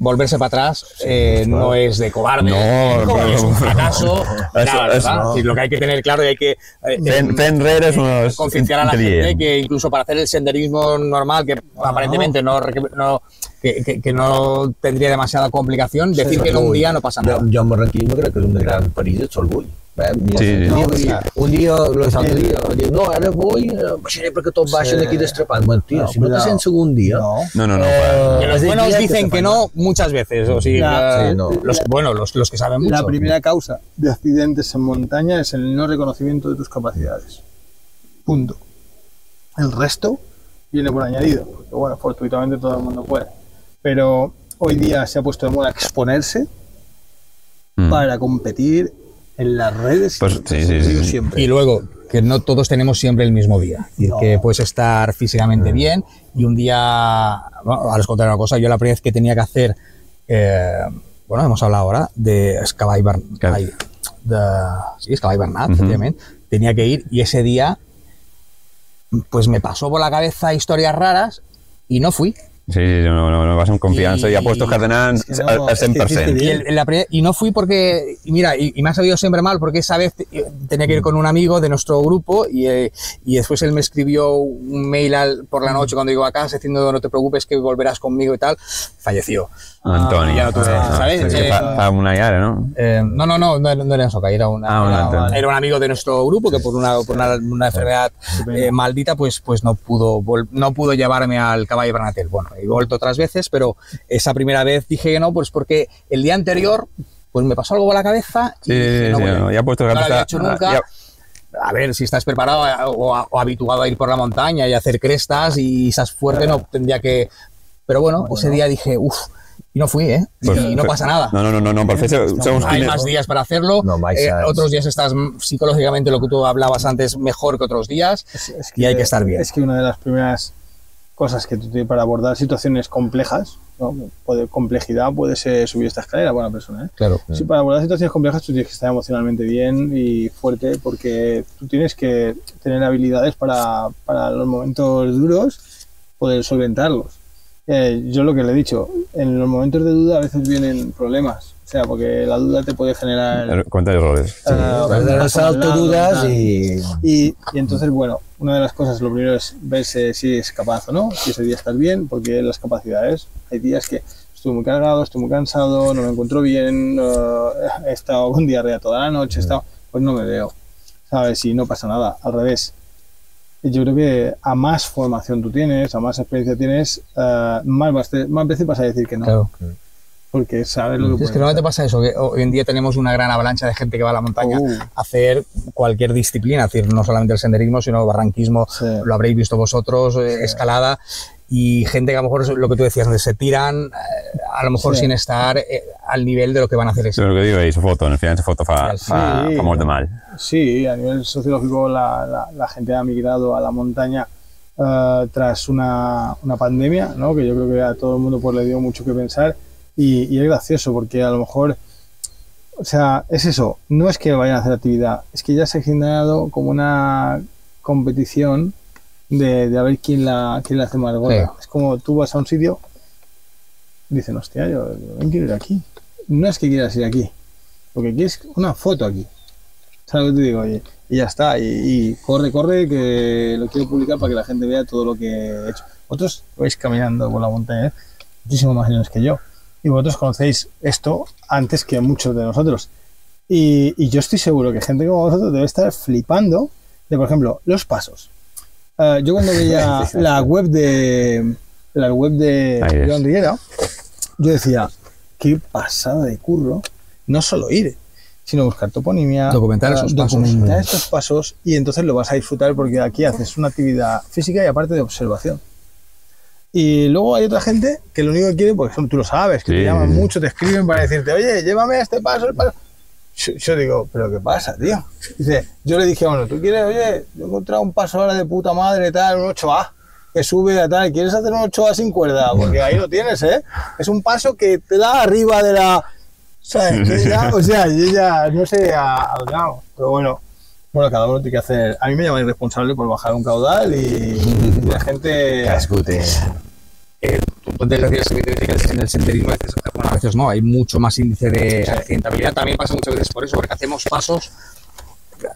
volverse para atrás, eh, no es de cobarde, No, es un fracaso. Eso- nada, eso lo que hay que tener claro y hay que eh, una... és concienciar a la gente que incluso para hacer el senderismo normal, que aparentemente no que, que- que no tendría demasiada complicación, decir que en un día no pasa nada. Jo, jo en barranquisme crec que és un gran perill, el sol vull. Eh, mira, Sí, sí, no, sí. Un dia, l'altre dia, diu, no, ara vull, eh, perquè tots baixen Sí. aquí destrapant. Mentida, No, si no te sents algun dia... No. No, no, no. Eh, los es de buenos día dicen que no muchas veces, o eh, sí, no. los, bueno, los, los que saben mucho. La primera causa de accidentes en montaña es el no reconocimiento de tus capacidades. Punto. El resto viene por añadido, porque bueno, fortuitamente todo el mundo puede. Pero hoy día se ha puesto de moda exponerse Mm. para competir en las redes. Pues sí, sí, sí, Yo sí. siempre. Y luego, que no todos tenemos siempre el mismo día. No. que puedes estar físicamente bien y un día. Bueno, ahora os contaré una cosa. Yo la primera vez que tenía que hacer. eh, bueno, hemos hablado ahora de Escabay Bernat. De, sí, Escabay Bernat. Tenía que ir y ese día. Pues me pasó por la cabeza historias raras y no fui. Sí, sí, no, no, no vas en confianza y, Y- apuestos que tenen Es que no, al, al es que 100%. hiciste Y, el- la y no fui porque, y mira, y, y me ha sabido siempre mal porque esa vez eh, tenía que ir con un amigo de nuestro grupo y, eh, y después él me escribió un mail al- por la noche cuando llegó a casa diciendo no te preocupes que volverás conmigo y tal. Falleció. Antoni. ya no tuve, ¿sabes? És que Eh, fa, una ara, no? Eh, no, no, no, no, no era en Soca, era, una, Ah, un era, un amigo de nuestro grupo que por una, por una, una enfermedad eh, maldita pues, pues no, pudo, no pudo llevarme al caballo Bernatel. Bueno, he vuelto otras veces, pero esa primera vez dije que no, pues porque el día anterior pues me pasó algo por la cabeza y Sí, dije, no sí, voy a ir. no, ya puesto que No lo había hecho nunca. ya- A ver, si estás preparado eh, o, o habituado a ir por la montaña y hacer crestas y estás fuerte, no tendría que... Pero bueno, ese día dije, uff, y no fui, ¿eh? Pues- y no pasa nada. No, no, no, no, no per fer segons Hay más días para hacerlo. No, eh, otros días estás psicológicamente, lo que tú hablabas antes, mejor que otros días. Es- es y hay que estar bien. Es que una de las primeras cosas que tú tienes para abordar situaciones complejas, ¿no? puede, complejidad puede ser subir esta escalera, buena persona. ¿eh? Claro. Sí, para abordar situaciones complejas tú tienes que estar emocionalmente bien y fuerte porque tú tienes que tener habilidades para, para los momentos duros poder solventarlos. Eh, yo lo que le he dicho, en los momentos de duda a veces vienen problemas, o sea, porque la duda te puede generar... Cuenta errores. ah, Vas de paso al salto lado, dudas tal. y... Y, y entonces, bueno, una de las cosas, lo primero es verse si es capaz o no, si ese día estás bien, porque las capacidades, hay días que estoy muy cargado, estoy muy cansado, no me encuentro bien, no- he estado con diarrea toda la noche, he estado, pues no me veo, ¿sabes? Y no pasa nada, al revés. Yo creo que a más formación tú tienes, a más experiencia tienes, eh, más, vas te- más veces vas a decir que no, Claro. porque sabes lo que Es que normalmente pasa eso, que hoy en día tenemos una gran avalancha de gente que va a la montaña Uh. a hacer cualquier disciplina, es decir, no solamente el senderismo, sino barranquismo, Sí. lo habréis visto vosotros, eh, escalada, y gente que a lo mejor es lo que tú decías, donde se tiran, eh, a lo mejor Sí. sin estar eh, al nivel de lo que van a hacer. Sí, el que ell, la foto, al final la foto fa, Sí, fa, fa molt de mal. Sí, a nivel sociológico la, la- la gente ha migrado a la montaña eh, tras una, una pandemia, ¿no? que yo creo que a todo el mundo pues, le dio mucho que pensar y, y es gracioso porque a lo mejor, o sea, es eso, no es que vayan a hacer actividad, es que ya se ha generado como una competición de, de a ver quién la, quién la hace más gorda. Sí. Es como tú vas a un sitio, dicen, hostia, yo, yo no quiero ir aquí. No es que quieras ir aquí, lo que quieres es una foto aquí. ¿Sabes lo que te digo? Y, y ya está. Y, y corre, corre, que lo quiero publicar para que la gente vea todo lo que he hecho. Vosotros vais caminando por la montaña, ¿eh? muchísimo más años que yo. Y vosotros conocéis esto antes que muchos de nosotros. Y, y yo estoy seguro que gente como vosotros debe estar flipando de, por ejemplo, los pasos. Eh, yo cuando veía la web de la web de. Joan Riera, yo decía, qué pasada de curro, no solo ir, sino buscar toponimia, Documentar eh, esos pasos. documentar estos pasos y entonces lo vas a disfrutar porque aquí haces una actividad física y aparte de observación. Y luego hay otra gente que lo único que quiere, porque tú lo sabes, que Sí, te llaman mucho, te escriben para decirte, oye, llévame a este paso, el paso. Yo, yo digo, ¿pero qué pasa, tío? Dice, yo le dije a uno, ¿tú quieres, oye, yo he encontrado un paso ahora de puta madre, tal, un 8A, que sube a tal, ¿quieres hacer un 8A sin cuerda? Porque ahí lo tienes, ¿eh? Es un paso que te da arriba de la... ¿Sabes? Ya- o sea, yo ya no sé a, dónde vamos, pero bueno. Bueno, cada uno tiene que hacer. A mí me llama irresponsable por bajar un caudal y, y la gente. Cascute. Tú te decías que en el senderismo a veces, bueno, a veces no, hay mucho más índice de accidentabilidad. También pasa muchas veces por eso, porque hacemos pasos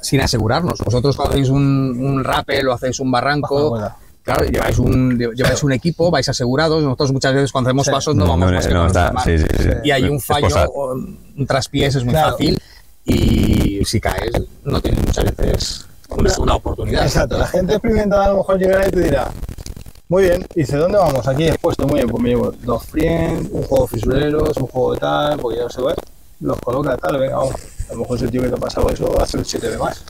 sin asegurarnos. Vosotros cuando hacéis un, un rappel o hacéis un barranco, claro, lleváis un, lleváis un equipo, vais asegurados. Nosotros muchas veces cuando hacemos Sí. pasos no, vamos no, más que no, está, sí, sí, sí. Y hay un fallo, o un traspiés es muy Claro. fácil. y si caes no tienes muchas veces una, una oportunidad. Exacto, la gente experimentada a lo mejor llegará y te dirá, muy bien, y dice, ¿dónde vamos? Aquí expuesto, muy bien, pues me llevo dos friends, un juego de fisureros, un juego de tal, porque ya no se ve, los coloca tal, venga, vamos. A lo mejor ese tío que te ha pasado eso va a hacer 7 de más.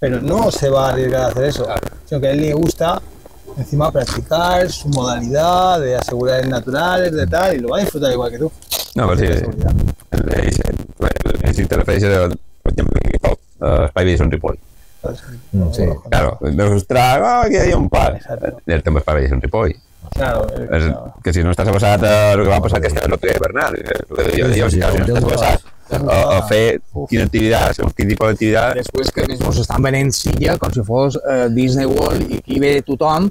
Pero no se va a arriesgar a hacer eso, sino que a él le gusta encima practicar su modalidad de asegurar naturales, de tal, y lo va a disfrutar igual que tú. No, però sí, el, si te a, a ¿sabes? Mm, sí. Claro, veus, ostres, oh, aquí hi ha un parc. Exacto. El tema Espai Bellison Ripoll. Claro, eh, És, claro. que si no estàs avasat a el que va passar aquest l'altre dia, Bernat, el que jo diria, si no estàs avasat a, a fer quina activitat, segons quin tipus d'activitat, Després que més mos estan venent silla com si fos eh, Disney World i aquí ve tothom,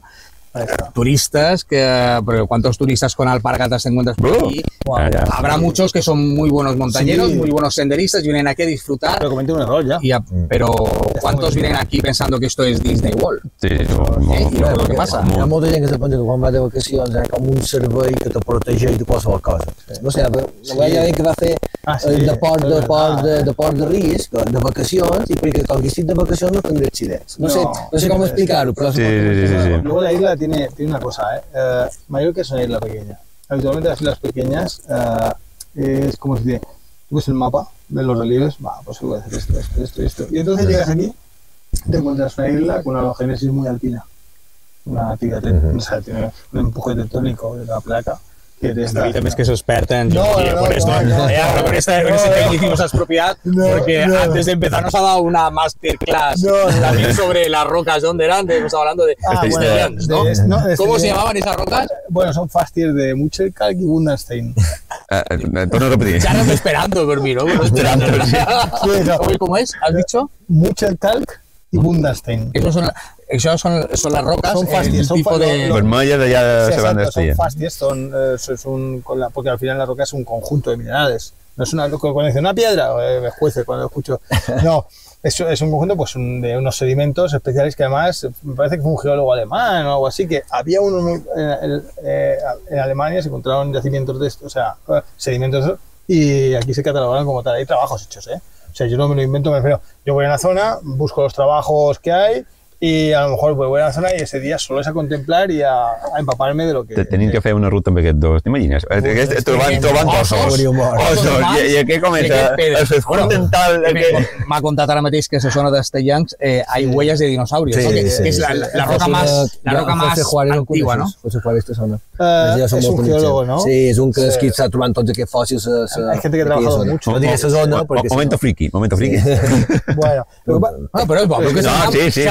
turistas, que, pero ¿cuántos turistas con alpargatas te encuentras por Uh, aquí? ah, ya. Habrá muchos que son muy buenos montañeros, Sí. muy buenos senderistas, vienen aquí a disfrutar. Pero un error ya. y a- pero ¿cuántos vienen aquí pensando que esto es Disney World? sí, sí, molt, Eh, luego, molt, què passa? Hi ha molta gent que se pensa que quan va de vacacions hi ha com un servei que te protegeix de qualsevol cosa. No sé, però la vegada que va fer Ah, sí, eh, de port de, port de, de port de risc, de vacacions, i perquè com que estic de vacacions no tindré accidents. No, sé, No, no sé com explicar-ho, però... Sí, sí, sí, sí. Luego la isla tiene, tiene una cosa, ¿eh? Eh, Mallorca es una isla pequeña. Habitualmente las islas pequeñas eh, es como si te, ves el mapa, ves los relieves, va, pues voy a hacer esto, esto, esto, esto. Y entonces llegas aquí, te encuentras una isla con una génesis muy alpina. Una actividad, o sea, tiene un empuje tectónico de la placa. Que David també és que és expert en No, geología, no, por esto, no, no, eh, no. por esta, No, ese no. tecnicismo expropiado, No, porque no. antes de empezar nos ha dado una masterclass también sobre las rocas, ¿dónde eran? Hemos hablando de, Ah, de bueno, Stelians, ¿no? de- no, de ¿Cómo se llamaban esas rocas? Bueno, son fastiers de Muchelkalk y Bundenstein. Eh, eh, torno a repetir. Ya no esperando por mí, ¿no? Esperando. ¿Cómo, ¿Cómo es? ¿Has dicho? Muchelkalk y Bundenstein. Eso son, son, son las rocas, Son el fastidios, son tipo de... lo- Vermelles allà Sí, se van exacto, son fastias, son, eh, es- es un, con la- porque al final la roca es un conjunto de minerales. No es una, cuando dice una piedra, eh, me juece cuando lo escucho. No, es, es un conjunto pues, un- de unos sedimentos especiales que además, eh, me parece que fue un geólogo alemán o algo así, que había uno en, el- eh, en Alemania, se encontraron yacimientos de estos, o sea, eh, sedimentos, y aquí se catalogaron como tal. Hay trabajos hechos, ¿eh? O sea, yo no me lo invento, me refiero. Yo voy a una zona, busco los trabajos que hay y a lo mejor pues, voy a la zona y ese día solo es a contemplar y a, a empaparme de lo que. Te- Tenim que fer una ruta amb aquests dos, t'imagines? Eh, Aquest, trobant, trobant Ossos. ossos. I, I comença I aquest el esforç dental. el que- M'ha contat ara mateix que a la zona d'Estellancs eh, hay huellas de dinosaurios, Sí, ¿no? que, sí, que es sí. la, la- la roca más, la roca más antigua, ¿no? José Juárez te sona. Eh, Ja són es molt un geólogo, ¿no? Sí, és un que, Sí. que està trobant tots aquests fòssils. A, Hay gente que ha trabajado zona. mucho. No diré la zona, Momento friki, momento friki. Bueno, que però és bo, s'ha sí, sí.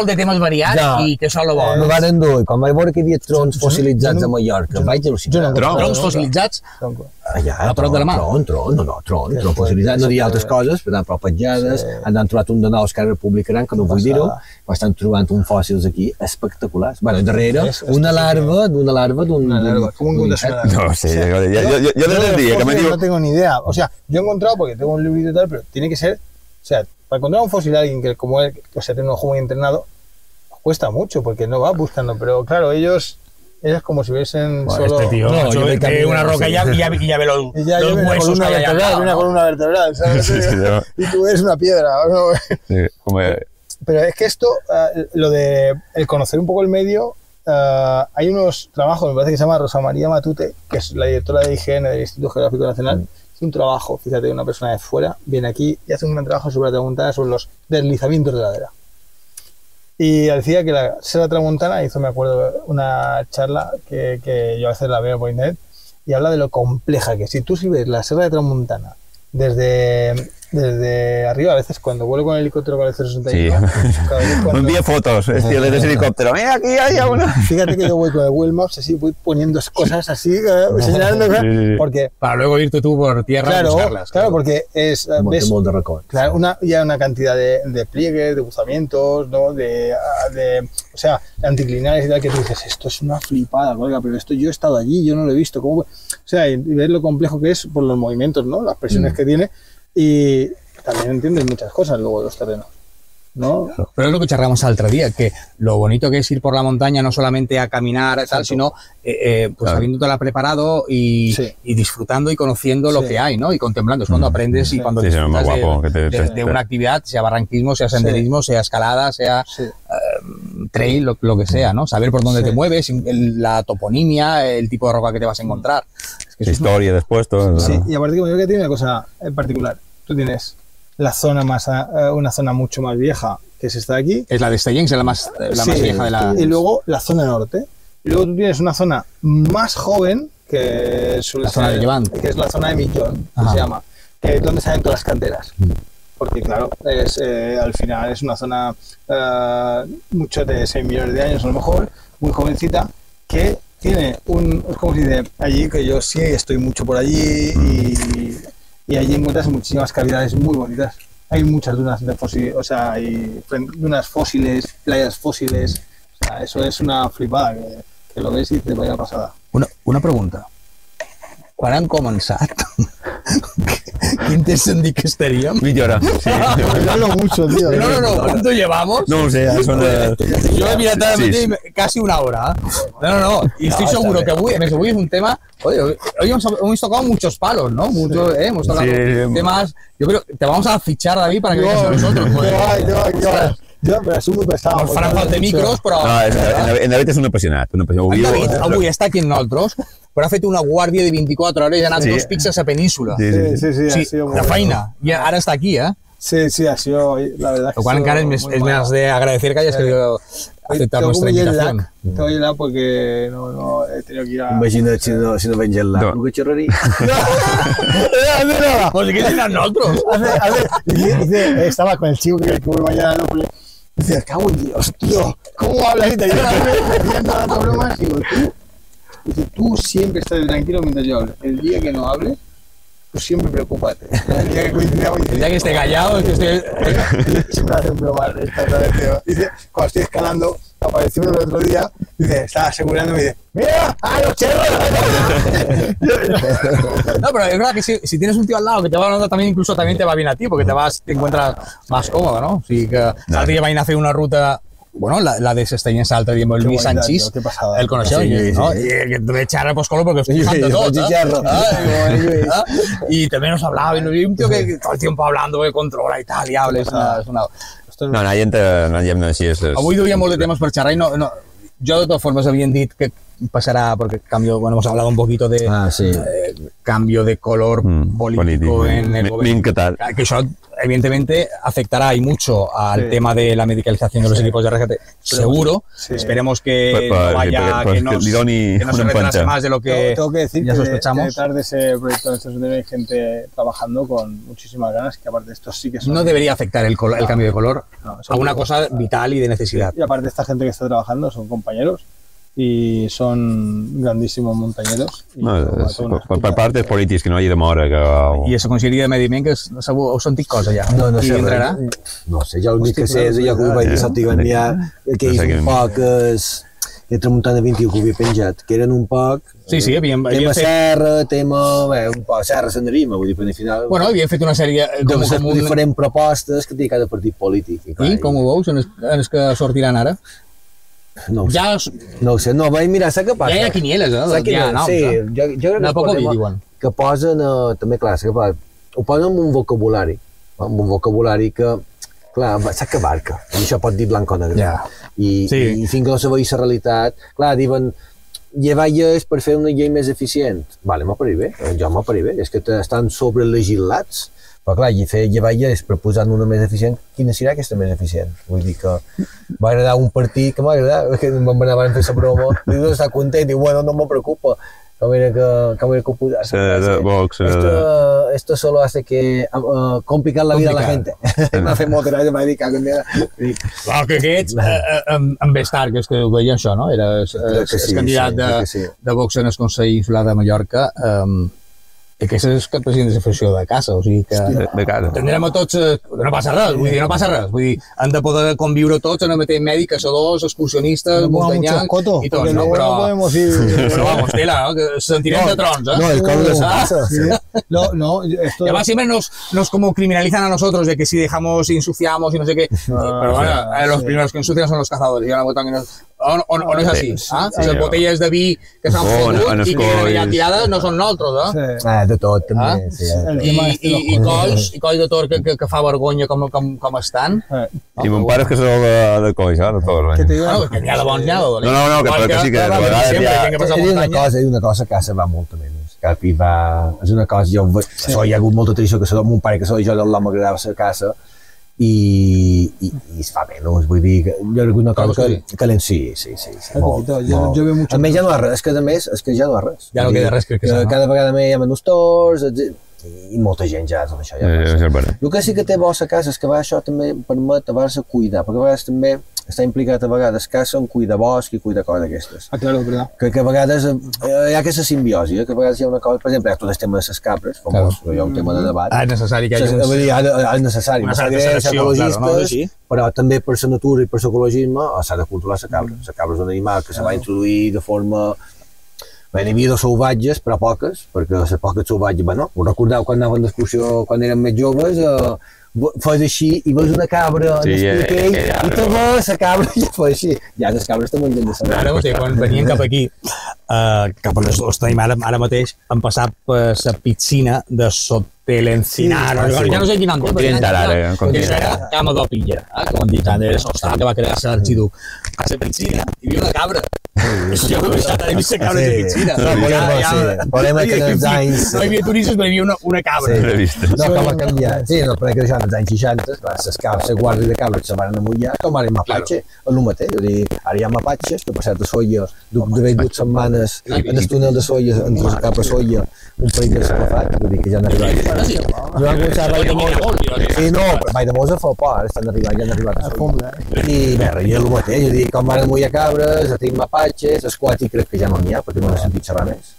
Molt de temes variats Ja. i que això és el bo. Eh, van endur, i quan vaig veure que hi havia trons Jo fossilitzats jo a Mallorca, jo no- vaig jo al·lucinar. no- Tron. Troncs fossilitzats, Allà, A prop de la mà. Tron, tron, no, no, tron, tron fossilitzat, no hi ha altres coses, per tant, però petjades, Sí. han trobat un de nous que ara publicaran, que no vull dir-ho, però estan trobant uns fòssils aquí espectaculars. Bueno, darrere, una larva, d'una larva, d'un... No sé, yo, yo, yo, desde el día que me digo... No tengo ni idea. O sea, yo he encontrado, porque tengo un librito y tal, pero tiene que ser. O sea, para encontrar un fósil a alguien que, como él, que, o sea, tiene un ojo muy entrenado, cuesta mucho, porque no va buscando. Pero claro, ellos. Ellos como si hubiesen Bueno, solo. este tío, No, macho, yo ve camino, una roca sí. y ya, y ya, ve los, Y ya los una huesos columna vertebral, una columna vertebral, ¿sabes? Sí, sí, y tú eres una piedra. ¿no? sí, como, eh, Pero es que esto, eh, lo de el conocer un poco el medio, eh, hay unos trabajos, me parece que se llama Rosa María Matute, que es la directora de IGN del Instituto Geográfico Nacional. Es un trabajo, fíjate, una persona de fuera, viene aquí y hace un gran trabajo sobre la tramontana, sobre los deslizamientos de ladera. Y decía que la Serra Tramontana hizo, me acuerdo, una charla que, que yo a la veo por internet y habla de lo compleja que. Si tú si ves la Serra de Tramontana desde, desde arriba, a veces cuando vuelo con el helicóptero con el C-61, Sí. me cuando- envía fotos, estilo de ese helicóptero. Mira, aquí hay una. fíjate que yo voy con el Google Maps así, voy poniendo cosas así, eh, señalando, Sí, sí, sí. porque, Para luego irte tú por tierra a claro, buscarlas. claro, porque es, ves molt de record. Claro, una, ya una cantidad de, de pliegues, de buzamientos, ¿no? de, ah, de, o sea, de anticlinales y tal, que tú dices, esto es una flipada, colega, pero esto yo he estado allí, yo no lo he visto. ¿cómo? O sea, y, y ver lo complejo que es por los movimientos, ¿no? Las presiones que tiene y también entiendes muchas cosas luego de los terrenos. ¿no? Pero es lo que charlamos el otro día, que lo bonito que es ir por la montaña no solamente a caminar, tal, Exacto. sino eh, eh, pues Claro. habiéndotela preparado y, Sí. y disfrutando y conociendo lo que hay, ¿no? Y contemplando. Es cuando Mm. aprendes y cuando disfrutas de- guapo que te- de, te- de una actividad, sea barranquismo, sea senderismo, sea escalada, sea Sí. Trail, lo, lo que sea, ¿no? Saber por dónde Sí. te mueves, el- la toponimia, el tipo de roca que te vas a encontrar. Es que La historia después, todo. Sí, y aparte como yo que tiene una cosa en particular. Tú tienes la zona más, a- eh, una zona mucho más vieja, que es esta de aquí. es la de Stellens, es la más, la más Sí, vieja de la... Y luego la zona norte. Y luego tú tienes una zona más joven, que suele La zona ser- de Llevant. que es la zona de Millón, que se llama, que es donde salen todas las canteras. Porque claro, es, eh, al final es una zona eh, mucho de 6 millones de años a lo mejor, muy jovencita, que tiene un, como se dice, allí que yo sí estoy mucho por allí y, allí encuentras muchísimas cavidades muy bonitas. Hay muchas dunas de fósiles, o sea, hay dunas fósiles, playas fósiles, eso es una flipada que, que lo ves y te vaya pasada. Una, una pregunta. Quan han començat? Quin temps em dic que estaríem? Mitja hora. Sí. Hablo mucho, tío. No, no, no, ¿cuánto llevamos? No ho sé, ja són... eh, Yo he mirat ara Sí. mateix casi una hora. ¿eh? No, no, no. Y estoy seguro que hoy, a més, avui es un tema... Oye, hoy hemos, hemos tocado muchos palos, ¿no? Mucho, eh, hemos tocado Sí, temas... Yo creo que te vamos a fichar, David, para que vengas Yo, con nosotros. yo, pues. yo, yo, yo, pero soy muy pesado. Nos faran falta micros, però... No, és, en, en David és un apassionat. Un apassionat. En David avui està aquí amb nosaltres, però ha fet una guàrdia de 24 hores i ha anat Sí. dos pics a la península. Sí, Sí, sí, sí, Sí, ha sido muy de bueno. feina. I ara està aquí, eh? Sí, sí, ha sido, la verdad. Lo cual encara es, es más de agradecer que hayas querido aceptar nuestra invitación. lag, tengo jet lag porque no, no he tenido que ir a... Si no, si no ven gel lag, No. el que xerraria. Pues si quieres ir a nosotros. Dice, estaba con el chico que, que voy mañana a Nápoles. Dice, cago en Dios, tío, ¿cómo hablas italiano? Haciendo las bromas. Digo, tú, dice, tú siempre estás tranquilo mientras yo hablo. El día que no hables, tú siempre preocúpate. El día que coincidamos, El día que esté callado, es que esté... siempre hacen bromas esta vez. Dice, cuando estoy escalando, apareció uno el otro día, dice, estaba asegurando, me dice, mira, a los cherros. No, pero es verdad que si, si tienes un tío al lado que te va hablando también, incluso también te va bien a ti, porque te vas, te encuentras más cómodo, ¿no? Sí, que al día van a hacer una ruta bueno, la, la de Sesteñens Alta, diguem, el Qué Lluís Sanchís, el coneixeu, Sí, sí, no? sí. I que també xerra pues, color porque estoy Sí, de sí, ¿eh? Ah, digo, eh, ah, Y también nos hablaba, y un tío que todo el tiempo hablando, que controla y tal, y habla, és una, és una... Es No, anar gent, anar gent així és... és... Avui duia molt de temes per xerrar i no, no, yo de todas formas habían dit que pasará, porque cambio, bueno, hemos hablado un poquito de Ah, sí. eh, cambio de color Mm, político, en el Mi- gobierno. Que eso evidentemente afectará y mucho al Sí. tema de la medicalización de los Sí. equipos de rescate. Seguro. Sí. Esperemos que pa- no vaya, que- que, que nos, doni que no se retrase más de lo que Tengo, tengo que decir ya que, sospechamos. que detrás de ese proyecto de Estados hay gente trabajando con muchísimas ganas, que aparte estos sí que son... no debería afectar el, colo- el cambio de color No, a una cosa vital y de necesidad. Y aparte esta gente que está trabajando son compañeros y son grandísimos montañeros. No, va és, per, per part dels polítics, que no hagi demora, que... I això conselleria de Medi Ambient, que és- segur, heu sentit cosa ja. No, no sé entrarà? No sé, jo l'únic que sé és allò que ho vaig dir Gandià, que No és sé un què- poc és, de Tramuntana 21 que havia penjat, que eren un poc Sí, sí, havíem, tema fet... serra, tema, bé, un poc serra senderisme, vull dir, però al final Bueno, havíem fet una sèrie eh, com, com, un... diferents propostes que té cada partit polític. I, clar, I com ho veus? On és, on és que sortiran ara? No, ho sé, Ja, no ho sé, no, vaig mirar, saps què passa? ja hi ha quinieles, eh? Saps què? Ja, noms, sí, eh? jo, jo crec que, poc a posen- diuen. que posen, eh, també clar, què passa? ho posen amb un vocabulari, amb un vocabulari que, clar, saps que barca, i això pot dir blanc o negre. Ja. I, Sí. i fins que no veia la realitat, clar, diuen, llevar lleis per fer una llei més eficient. Vale, m'ha parit bé, eh, jo m'ha parit bé, és que estan sobrelegislats, però clar, i fer llevar lleis per posar una més eficient, quina serà aquesta més eficient? Vull dir que va agradar un partit que m'ha agradat, que em van anar a fer la broma, i no està content, i bueno, no me preocupa, com era que, com era que ho posava. Se de Vox, eh, Esto, esto solo hace que uh, complicar la vida a la gente. M'ha fet molta gràcia, m'ha dit que Dic, Clar, que aquests, eh, eh, amb, Bestar, que és que ho veia això, no? Era és, és sí, candidat sí, de, sí. de Vox en el Consell Insular de Mallorca. Um, aquesta és de desafiació de casa, o sigui que... De, de casa. Tindrem a tots... eh, No passa res, vull dir, no passa res. Vull dir, han de poder conviure tots en el mateix medi, caçadors, excursionistes, No cotos, i no? luego Però, no podemos ir... però vamos, tela, no? que sentirem de trons, ¿eh? No, el coro de su Ah, casa. Sí. No, no, esto... Y además siempre nos, nos como criminalizan a nosotros de que si dejamos, ensuciamos y no sé qué. pero bueno, eh, los primeros que ensucian son los cazadores. Y ahora votan que nos- o, o- o no es así. Sí, ¿ah? sí, Les sí. botelles de vi que s'han Oh, fotut en i que escolls. allà tirades no són nosaltres, eh? Sí. Ah, de tot, també. Ah? Sí, I, i, i, colls, i colls de tor que, que, que fa vergonya com, com, com estan. Eh, I mon pare és que sou de, de coix, eh? De tot. ¿Qué te digo? Bueno, que n'hi ha de bons, n'hi ha de dolents. No, no, no, que- però que sí que sempre hi ha- que passa He dit una cosa, una cosa, a casa va molt menys. Capi va... És una cosa, jo, sí. això, hi ha hagut molta tradició, que soc mon pare, que soc jo, l'home m'agradava ser a casa, i, i, i es fa menys, vull dir, que jo crec que una cosa que, que l'en sí, sí, sí, sí Hay molt, yo- molt. veo mucho- A més ja no hi ha res, és que a més, és que ja no hi ha res. Ja no queda res, crec que que sí, no? Cada vegada més hi ha menys tors, etc. i molta gent ja, tot això ja Eh, passa. el que sí que té bo a casa és que a vegades això també permet a vegades cuidar, perquè a vegades també està implicat a vegades casa en cuidar bosc i cuidar coses d'aquestes. Ah, claro, verdad. Que, que a vegades eh, hi ha aquesta simbiosi, eh? que a vegades hi ha una cosa, per exemple, hi ha tot el tema de les capres, famós, claro. hi ha un tema de debat. Ah, és necessari que hi hagi Vull dir, ha de- ha- és necessari, Una certa selecció, claro, no? Així. però també per la natura i per l'ecologisme s'ha de controlar la cabra. La cabra és un animal que se va introduir de forma Bé, n'hi havia de salvatges, però poques, perquè les poques salvatges, bueno, us recordeu quan anàvem d'excursió quan érem més joves, eh, fas així i veus una cabra Sí, en el eh, eh, i te veus la cabra i fa així. Ja les cabres també han de saber. Ara mateix, quan venien cap aquí, uh, cap on els tenim ara, ara mateix, han passat per la piscina de Sotel'Encinar. Sí, Sí, sí. ja no sé quin nom. Continental, ja- ara, continental. Que era Cama d'Opilla, eh, com han dit antes, l'hostal que va crear l'arxiduc. A la piscina hi havia una cabra. Jo no he vist la cabra a Sí. piscina. No, volem- sí, volem que en els anys- No hi havia turistes, però hi havia una, una cabra. Sí. No, com ha canviat. Sí, no, perquè això en els anys 60, clar, les cabres, les guàrdies de cabres se van amullar, com ara en Mapache, en el mateix. A dir, ara hi ha Mapatges, que per cert a Soia, d'haver dues setmanes en el túnel de Soia, entre el cap a Soia, un parell de s'agafat, vull dir que ja han arribat. Sí, No han començat a Vall de Mosa. molt, jo diria. Sí, no, però Vall de Mosa fa por, ara estan arribant, ja han arribat a Soia. Alfombra, I bé, i el mateix, a dir, com van amullar cabres, tinc Mapatges, esquati crec que ja no n'hi ha, perquè no n'he sentit xerrar més.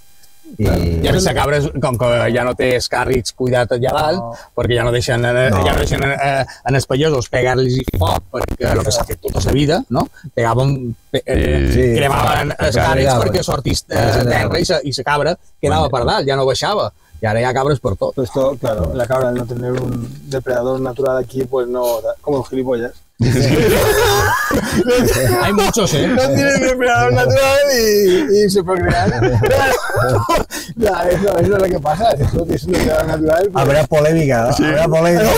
I... I a més, la cabra, és- com que ja no té escàrrics cuidat allà dalt, perquè ja no deixen, eh, No. ja no deixen eh, en els pagesos pegar-los foc, perquè el que s'ha fet tota la vida, no? Pegaven, pe, eh, Sí. cremaven escàrrics Pegaven. perquè sortís eh, Sí. terra i sa, i la cabra quedava per dalt, ja no baixava. I ara hi ha cabres per tot. Pero esto, claro, la cabra al no tener un depredador natural aquí, pues no, como los gilipollas. Hay muchos, ¿eh? No tienen depredador natural y, y se procrean. Claro, eso, eso es lo que pasa. Si tú tienes un depredador natural, pues, Habrá polémica, ¿no? Habrá polémica.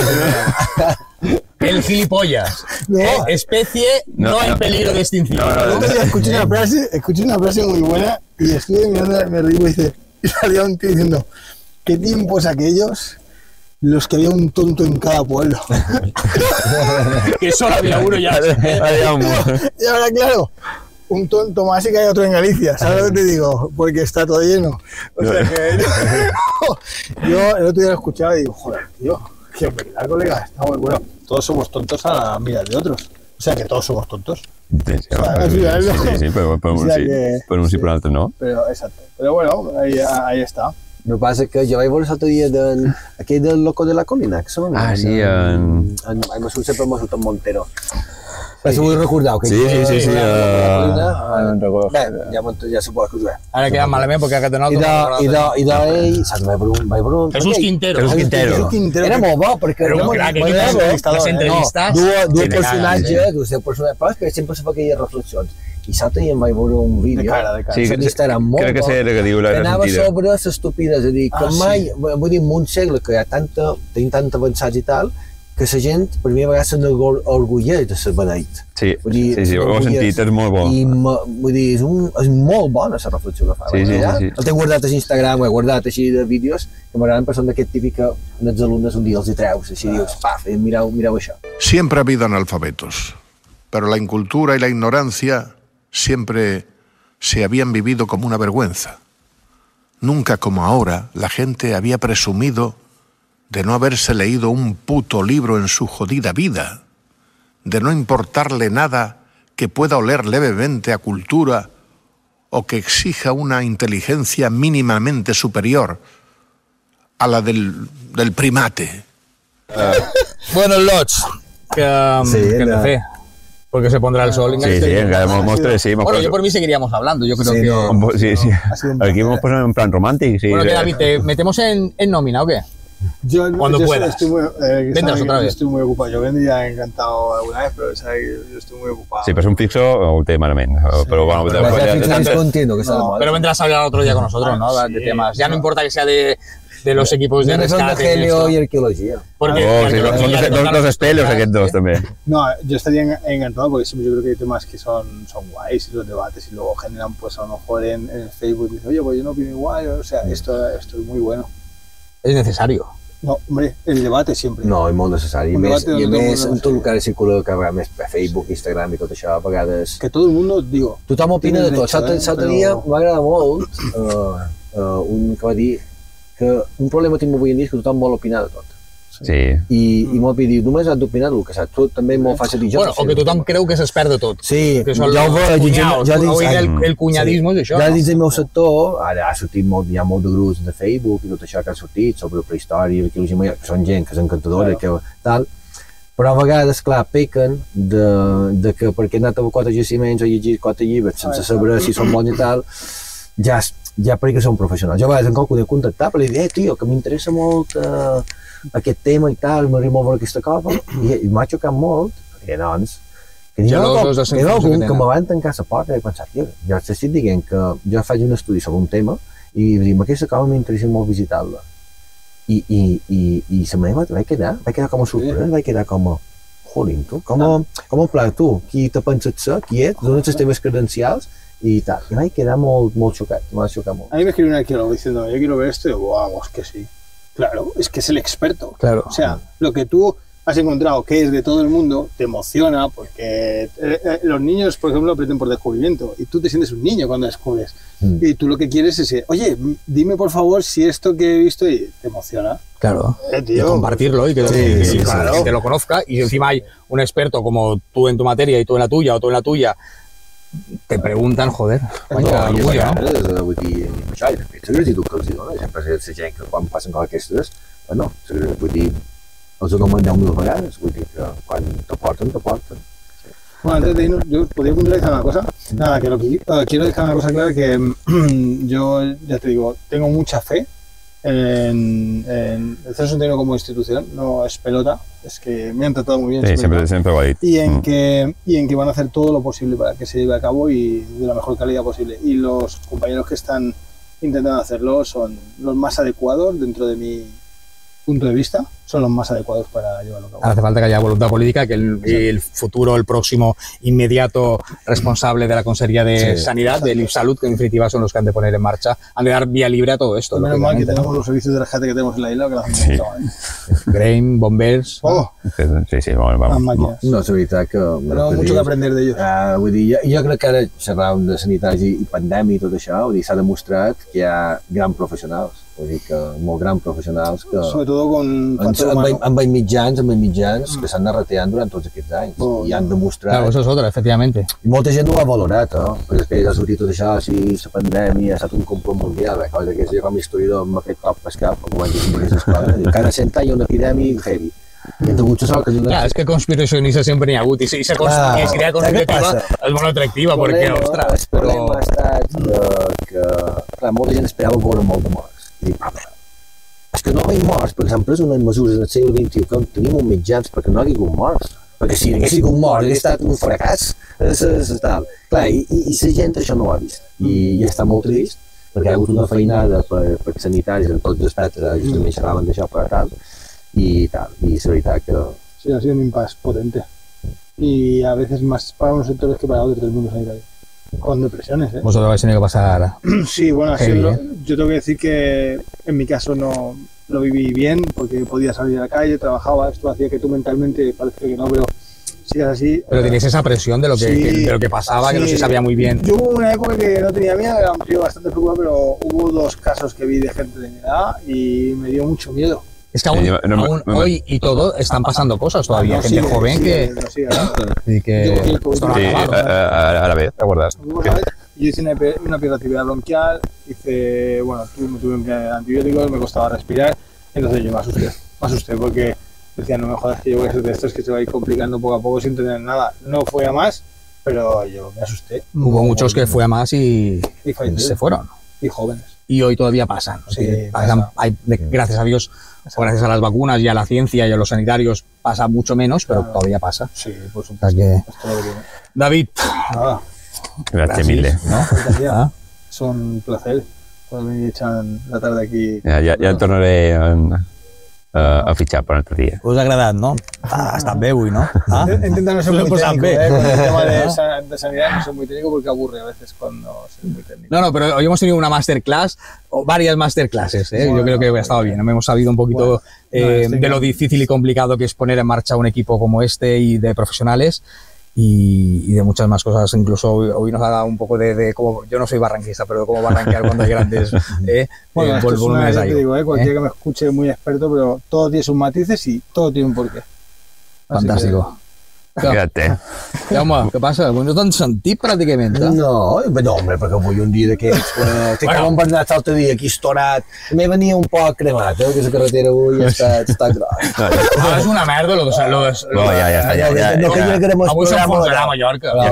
El gilipollas. No. Eh, especie no, No, en no. peligro de extinción. No, no, ¿no? Escuché una frase, escuché una frase muy buena y estuve mirando, me reí y dice, y salía un tío diciendo, ¿qué tiempos aquellos los que había un tonto en cada pueblo? Que solo había uno ya. Y ahora, claro, un tonto más y que hay otro en Galicia, ¿sabes lo que te digo? Porque está todo lleno. O sea que yo el otro día lo escuchaba y digo, joder, tío, que verdad, colega, está muy bueno. Todos somos tontos a la mira de otros. O sea que todos somos tontos. Sí, sí, al final, no. sí, sí, però per O un sí, per un sí, no. Pero exacto. Pero bueno, ahí, ahí está. El que passa que jo vaig veure l'altre dia de, aquell del Loco de la Colina, que se Ah, sí, en... en, en Mesut, sempre m'ha sortit Montero. Però si vull recordar, que Sí, sí, sí, sí, uh, en. Bé, ja, ja suposo que us ve. Ara queda malament perquè aquest I de, i de, i d'ell, saps, vaig veure un... Vaig veure un Jesús Quintero. Jesús Quintero. Jesús Quintero. Era molt bo, perquè Era un molt- crac, entrevistador, les entrevistes. No, dues, Sí, personatges, dues personatges, però és que sempre se fa aquelles reflexions. I dia em vaig veure un vídeo, De cara, de cara. Sí, sí, que- Instagram molt crec que sé el que diu la que anava sentida. sobre l'estupidesa, és a dir, que Ah, sí. mai, vull dir, en un segle que hi ha tanta, tenim tant avançats i tal, que la gent, per mi, a vegades se n'orgulleix de ser beneit. Sí, Vull dir, sí, sí, ho he orgullós. sentit, és molt bo. I vull dir, és, un, és molt bona la reflexió que fa. Sí, sí, sí, sí. El tinc guardat a Instagram, ho he guardat així de vídeos, que m'agraden per són d'aquest típic que els alumnes un dia els hi treus, així dius, paf, i mireu, mireu això. Siempre ha habido analfabetos, pero la incultura y la ignorancia siempre se habían vivido como una vergüenza. Nunca como ahora la gente había presumido de no haberse leído un puto libro en su jodida vida, de no importarle nada que pueda oler levemente a cultura o que exija una inteligencia mínimamente superior a la del, del primate. Bueno, Lots, que, Sí, fer? Porque se pondrá el sol. Sí, sí, encara hemos, hemos tres, sí, hemos Bueno, yo por mí seguiríamos hablando. Yo creo Sí, que. no. Sí, sí. Un Aquí hemos puesto en plan romántico, sí. Bueno, que David, ¿te metemos en, en nómina o qué? Yo, Cuando yo puedas. Estoy muy, eh, Vendrás otra vez. Estoy muy ocupado. Yo vendría encantado alguna vez, pero yo estoy muy ocupado. Sí, però és un fixo té malament. Però bueno, que está de No, moda. Pero vendrás a hablar otro día con nosotros, ¿no? Ah, de sí. temas. Ya no importa que sea de, de los equipos de de rescate. y helio esto. i arqueologia. Porque Oh, sí, arqueología són dos, de dos, dos aquests dos, també. No, yo estaría en- encantado porque siempre yo creo que hay temas que son, son guays y los debates y luego generan, pues a lo mejor en, en Facebook, dice, oye, pues yo no opino igual, o sea, esto, esto es muy bueno. Es necesario. No, hombre, el debate siempre. No, és molt necessari. I més, i de tot més, món, en tot el sí. que ara circula que va més per Facebook, Instagram i tot això, a vegades... Que todo el mundo, digo, Tothom opina de tot. L'altre eh, l'altre però- dia m'agrada molt uh, uh, un que va dir que un problema que tinc avui en dia és que tothom vol opinar de tot. Sí. I, i molt bé dir, només has d'opinar del que saps. Tu també molt fàcil dir jo. bueno, o que tothom creu que s'esperd de tot. Sí, que ja ho veig, ja, dins, el, el cunyadisme és això. ja dins del meu sector, ara ha sortit molt, hi ha molt de grups de Facebook i tot això que ha sortit sobre prehistòria, arqueologia, moderna, que són gent que és encantadora, que tal, però a vegades, clar, pequen de, de que perquè he anat a quatre jaciments o llegir quatre llibres sense saber si són bons i tal, ja, ja perquè són professionals. Jo a vegades en qualcú de contactar per dir, eh, tio, que m'interessa molt eh, aquest tema i tal, m'agrada molt veure aquesta cosa, i, i m'ha xocat molt, perquè doncs, que n'hi ha algun- ha sensació que algun que tenen. me van tancar la porta i he pensat, tio, jo t'estic dient que jo faig un estudi sobre un tema i dic, aquesta cosa m'interessa molt visitar-la. I, i, i, i la meva vaig quedar, vaig quedar com a sorprès, vaig quedar com a, jolín, tu, com a, com a pla, tu, qui te penses ser, qui ets, dones les teves credencials i tal. I vaig quedar molt, molt xocat, m'ha xocat molt. a mí me escribe un arqueólogo diciendo, yo quiero ver esto, y digo, vamos, que sí. Claro, es que es el experto. Claro. O sea, lo que tú has encontrado que es de todo el mundo te emociona porque eh, eh, los niños, por ejemplo, aprenden por descubrimiento y tú te sientes un niño cuando descubres. Mm. Y tú lo que quieres es, oye, dime por favor si esto que he visto y te emociona. Claro. Eh, Y compartirlo y que, Sí, que- sí, que claro. la gente lo conozca. Y encima hay un experto como tú en tu materia y tú en la tuya o tú en la tuya, te preguntan, joder, vaya No, orgullo, ¿no? eh, vull dir, ni això, i de fet, la gratitud que els hi dona, sempre és la gent que quan passen coses aquestes, bueno, vull dir, els ho donen 10.000 vegades, vull dir que quan t'aporten, t'aporten. Bueno, antes de irnos, yo podría puntualizar una cosa. Nada, que lo que quiero dejar una cosa clara que yo, ya te digo, tengo mucha fe en, en el Centro Centenario como institución, no es pelota, es que me han tratado muy bien. Sí, siempre, dit. y en Mm. que y en que van a hacer todo lo posible para que se lleve a cabo y de la mejor calidad posible y los compañeros que están intentando hacerlo son los más adecuados dentro de mi punto de vista son los más adecuados para llevarlo a cabo Hace falta que haya voluntad política, que el, el futuro, el próximo inmediato responsable de la Consejería de Sí. Sanidad, del IFSalud, que en definitiva son los que han de poner en marcha, han de dar vía libre a todo esto. menos mal que tenemos los servicios de rescate que tenemos en la isla que lo hacen Sí. mucho, ¿eh? Grain, bombers... oh, Sí, sí, vamos. máquinas No, és veritat que... tenemos mucho que aprender de ellos Uh, vull dir, jo, jo crec que ara xerràvem de sanitat i, i pandèmia i tot això, vull dir, s'ha demostrat que hi ha grans professionals, vull dir que molt grans professionals que sobre todo con amb, factor amb, amb, amb mitjans, amb mitjans que s'han anat reteant durant tots aquests anys Oh. i han demostrat Claro, eso es otra, efectivamente. I molta gent ho ha valorat, eh? perquè després ha sortit tot això, si la pandèmia ha estat un complot mundial, eh? cosa que jo com a historiador m'ha fet cop pescar, com ho han dit aquestes coses. I Cada cent anys hi ha una epidèmia heavy. I hem hagut la sort que... Claro, es que conspiracionistas siempre ni agut. Y si se Claro. cons- y si crea ¿Sabes qué conspirativa, es muy atractiva, porque, problema, ostras, el problema ha estat de, que, clar, molta gent esperava veure molt de morts. I "Home, és que no hi morts, perquè s'han pres unes mesures en el segle XXI que tenim uns mitjans perquè no hi ha hagut morts. Perquè si hagués hagut morts, hauria estat un fracàs. És, és, és tal. Clar, i, i, i la gent això no ho ha vist. I, i està molt trist, perquè hi ha hagut una feinada per, per sanitaris en tots els aspectes, eh, justament xerraven d'això per tal, i tal. I és veritat que... Sí, ha sido un impasse potente. Y a veces más para unos sectores que para otros del mundo sanitario. Con depresiones, ¿eh? Vosotros habéis tenido que pasar... Sí, bueno, así Heavy, lo- ¿eh? yo tengo que decir que en mi caso no lo viví bien porque podía salir a la calle, trabajaba, esto hacía que tú mentalmente, parece que no, pero sigas así. Pero tenéis esa presión de lo que, Sí. que- de lo que pasaba, que no Sí. se sabía muy bien. Yo hubo una época que no tenía miedo, era un tío bastante preocupado, pero hubo dos casos que vi de gente de mi edad y me dio mucho miedo. Es que aún, no aún no hoy y todo están pasando cosas todavía. No, gente sigue, joven sigue, que, ¿no? y que esto Sí, acabado. ara, ara bé, t'ha guardat. Hubo una vez, Yo hice una, una piroactividad bronquial, hice, bueno, tuve, me tuve antibióticos, me costaba respirar Entonces yo me asusté, me asusté porque decía, no me jodas que yo voy a ser de estos que se va a ir complicando poco a poco sin tener nada. No fue a más, pero yo me asusté. Hubo muchos que fue a más y, Y se fueron. Y jóvenes. Y hoy todavía pasan. Sí, pasan- pasa. hay- gracias a Dios, gracias a las vacunas y a la ciencia y a los sanitarios, pasa mucho menos, pero Claro. todavía pasa. Sí, por supuesto. que. David, Nada, Gràcies mille. ¿no? Ah, Es un placer poder venir echar la tarde aquí. Ja, ja, ja em tornaré a, a, a fitxar per un altre dia. Us ha agradat, no? Ah, ha estat bé avui, no? Ah? Intenta no ser muy técnico. ¿eh? Con el tema de, sa- de sanidad no soy muy técnico porque aburre a veces cuando soy muy técnico. No, no, pero hoy hemos tenido una masterclass, o varias masterclasses, ¿eh? Bueno, yo creo que ha estado bien. Hemos sabido un poquito Bueno, eh, de lo difícil y complicado que es poner en marcha un equipo como este y de profesionales y, y de muchas más cosas. Incluso hoy, hoy nos ha dado un poco de, de cómo, yo no soy barranquista, pero de cómo barranquear cuando hay grandes eh, Bueno, eh, esto es una, te digo, ¿eh? cualquiera ¿eh? que me escuche muy experto, pero todo tiene sus matices y todo tiene un porqué. Así Fantástico. Quédate. Jaume, què passa? No t'han sentit pràcticament, eh? No, no, home, perquè avui un dia d'aquests, que, que Bueno. bueno. Bernat l'altre dia aquí estorat, me venia un poc cremat, eh, que la carretera avui està, està grossa. Ah, és una merda lo de... Lo de No, ja, ja està, ja, ja. No, que crec que Avui s'enfonsarà a Mallorca. Ja.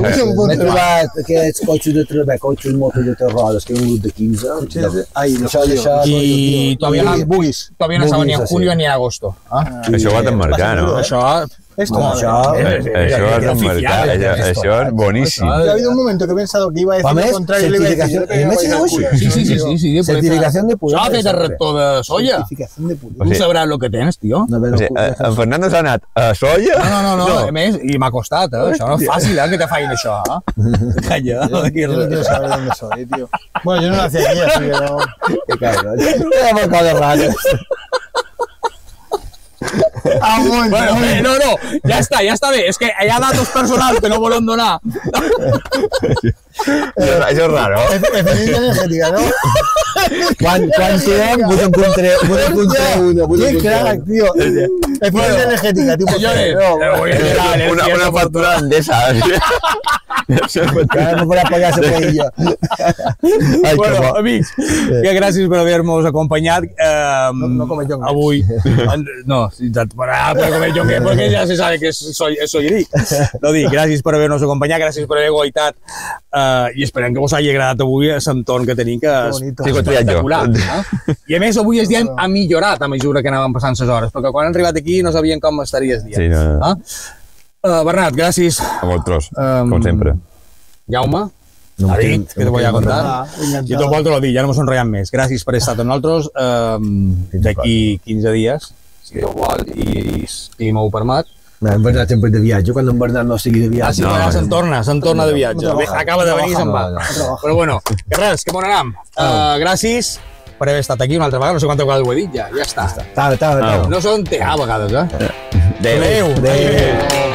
M'he trobat aquests cotxes de treball, cotxes motos de tres rodes, que hi ha un grup de 15. Cotxes- Ai, Això, això, I todavía no, Bugis. todavía no estaba ni en julio ni en agosto. Ah? Això ho has d'emmarcar, no? Això... Esto, No, madre. això- Eh, Això has d'emmarcar, això, això és boníssim. Ha habido un momento que he pensado que iba a decir lo contrario. le iba a decir, certificación- yo te voy a ¿me bailar echas culo. agua? Sí, sí, sí, sí, sí. Certificación de pureza. El rector de soya. Certificación de pureza. O Tu sabràs lo que tens, tio. No, O però, sigui, eh, en Fernando s'ha anat a Solla? No, no, no, no. A més, i m'ha costat, eh? Això no és fàcil, eh, que te facin això, eh? Calla, Yo no quiero saber dónde soy, tío. Bueno, yo no nací aquí, así que no. que cabrón. Era coses rares. Ah, momento. Bueno, eh, no, no, ja està, ja està bé. És que ha datos personals que no volen donar. Això, això és raro. Eficiencia energética, ¿no? Quan, quan encontraré una. Vos Qué encontraré crack, tío. Eficiencia energética, tipo. Senyores, No, eh, Una, cielo una por factura. Això és Ara no podrà pagar la paella. Ai, que bueno, bo. amics, que gràcies per haver-nos acompanyat. Eh, No- no come jongues. Avui, no, exacte, per, per comer jongues, perquè ja se sabe que és soy, és sollerí. No dic, gràcies per haver-nos acompanyat, gràcies per haver guaitat eh, i esperem que vos hagi agradat avui l'entorn que tenim, que és espectacular. Eh? I a més, avui el dia ha millorat a mesura que anàvem passant les hores, perquè quan han arribat aquí no sabien com estaria el dia. Sí, no, no. Ah? Uh, Bernat, gràcies. A vosaltres, Um, com sempre. Jaume, No David, que te voy a contar. Ah. I tot vosaltres lo dic, ja no mos enrotllem més. Gràcies per estar amb nosaltres. Um, D'aquí 15 dies, si Déu vol, i el clima ho permet. En Bernat sempre de viatge, quan en Bernat no sigui de Ah, viatge. sí, No, no, se'n torna, se'n torna de viatge. no acaba de venir i se'n va. no. Però bueno, que res, que bon anam. Uh, gràcies per haver estat aquí una altra vegada, no sé quantes vegades ho he dit ja, ja està. Tava, tava, tava. No són te a vegades, eh? Adéu. Adéu. Adéu. Adéu.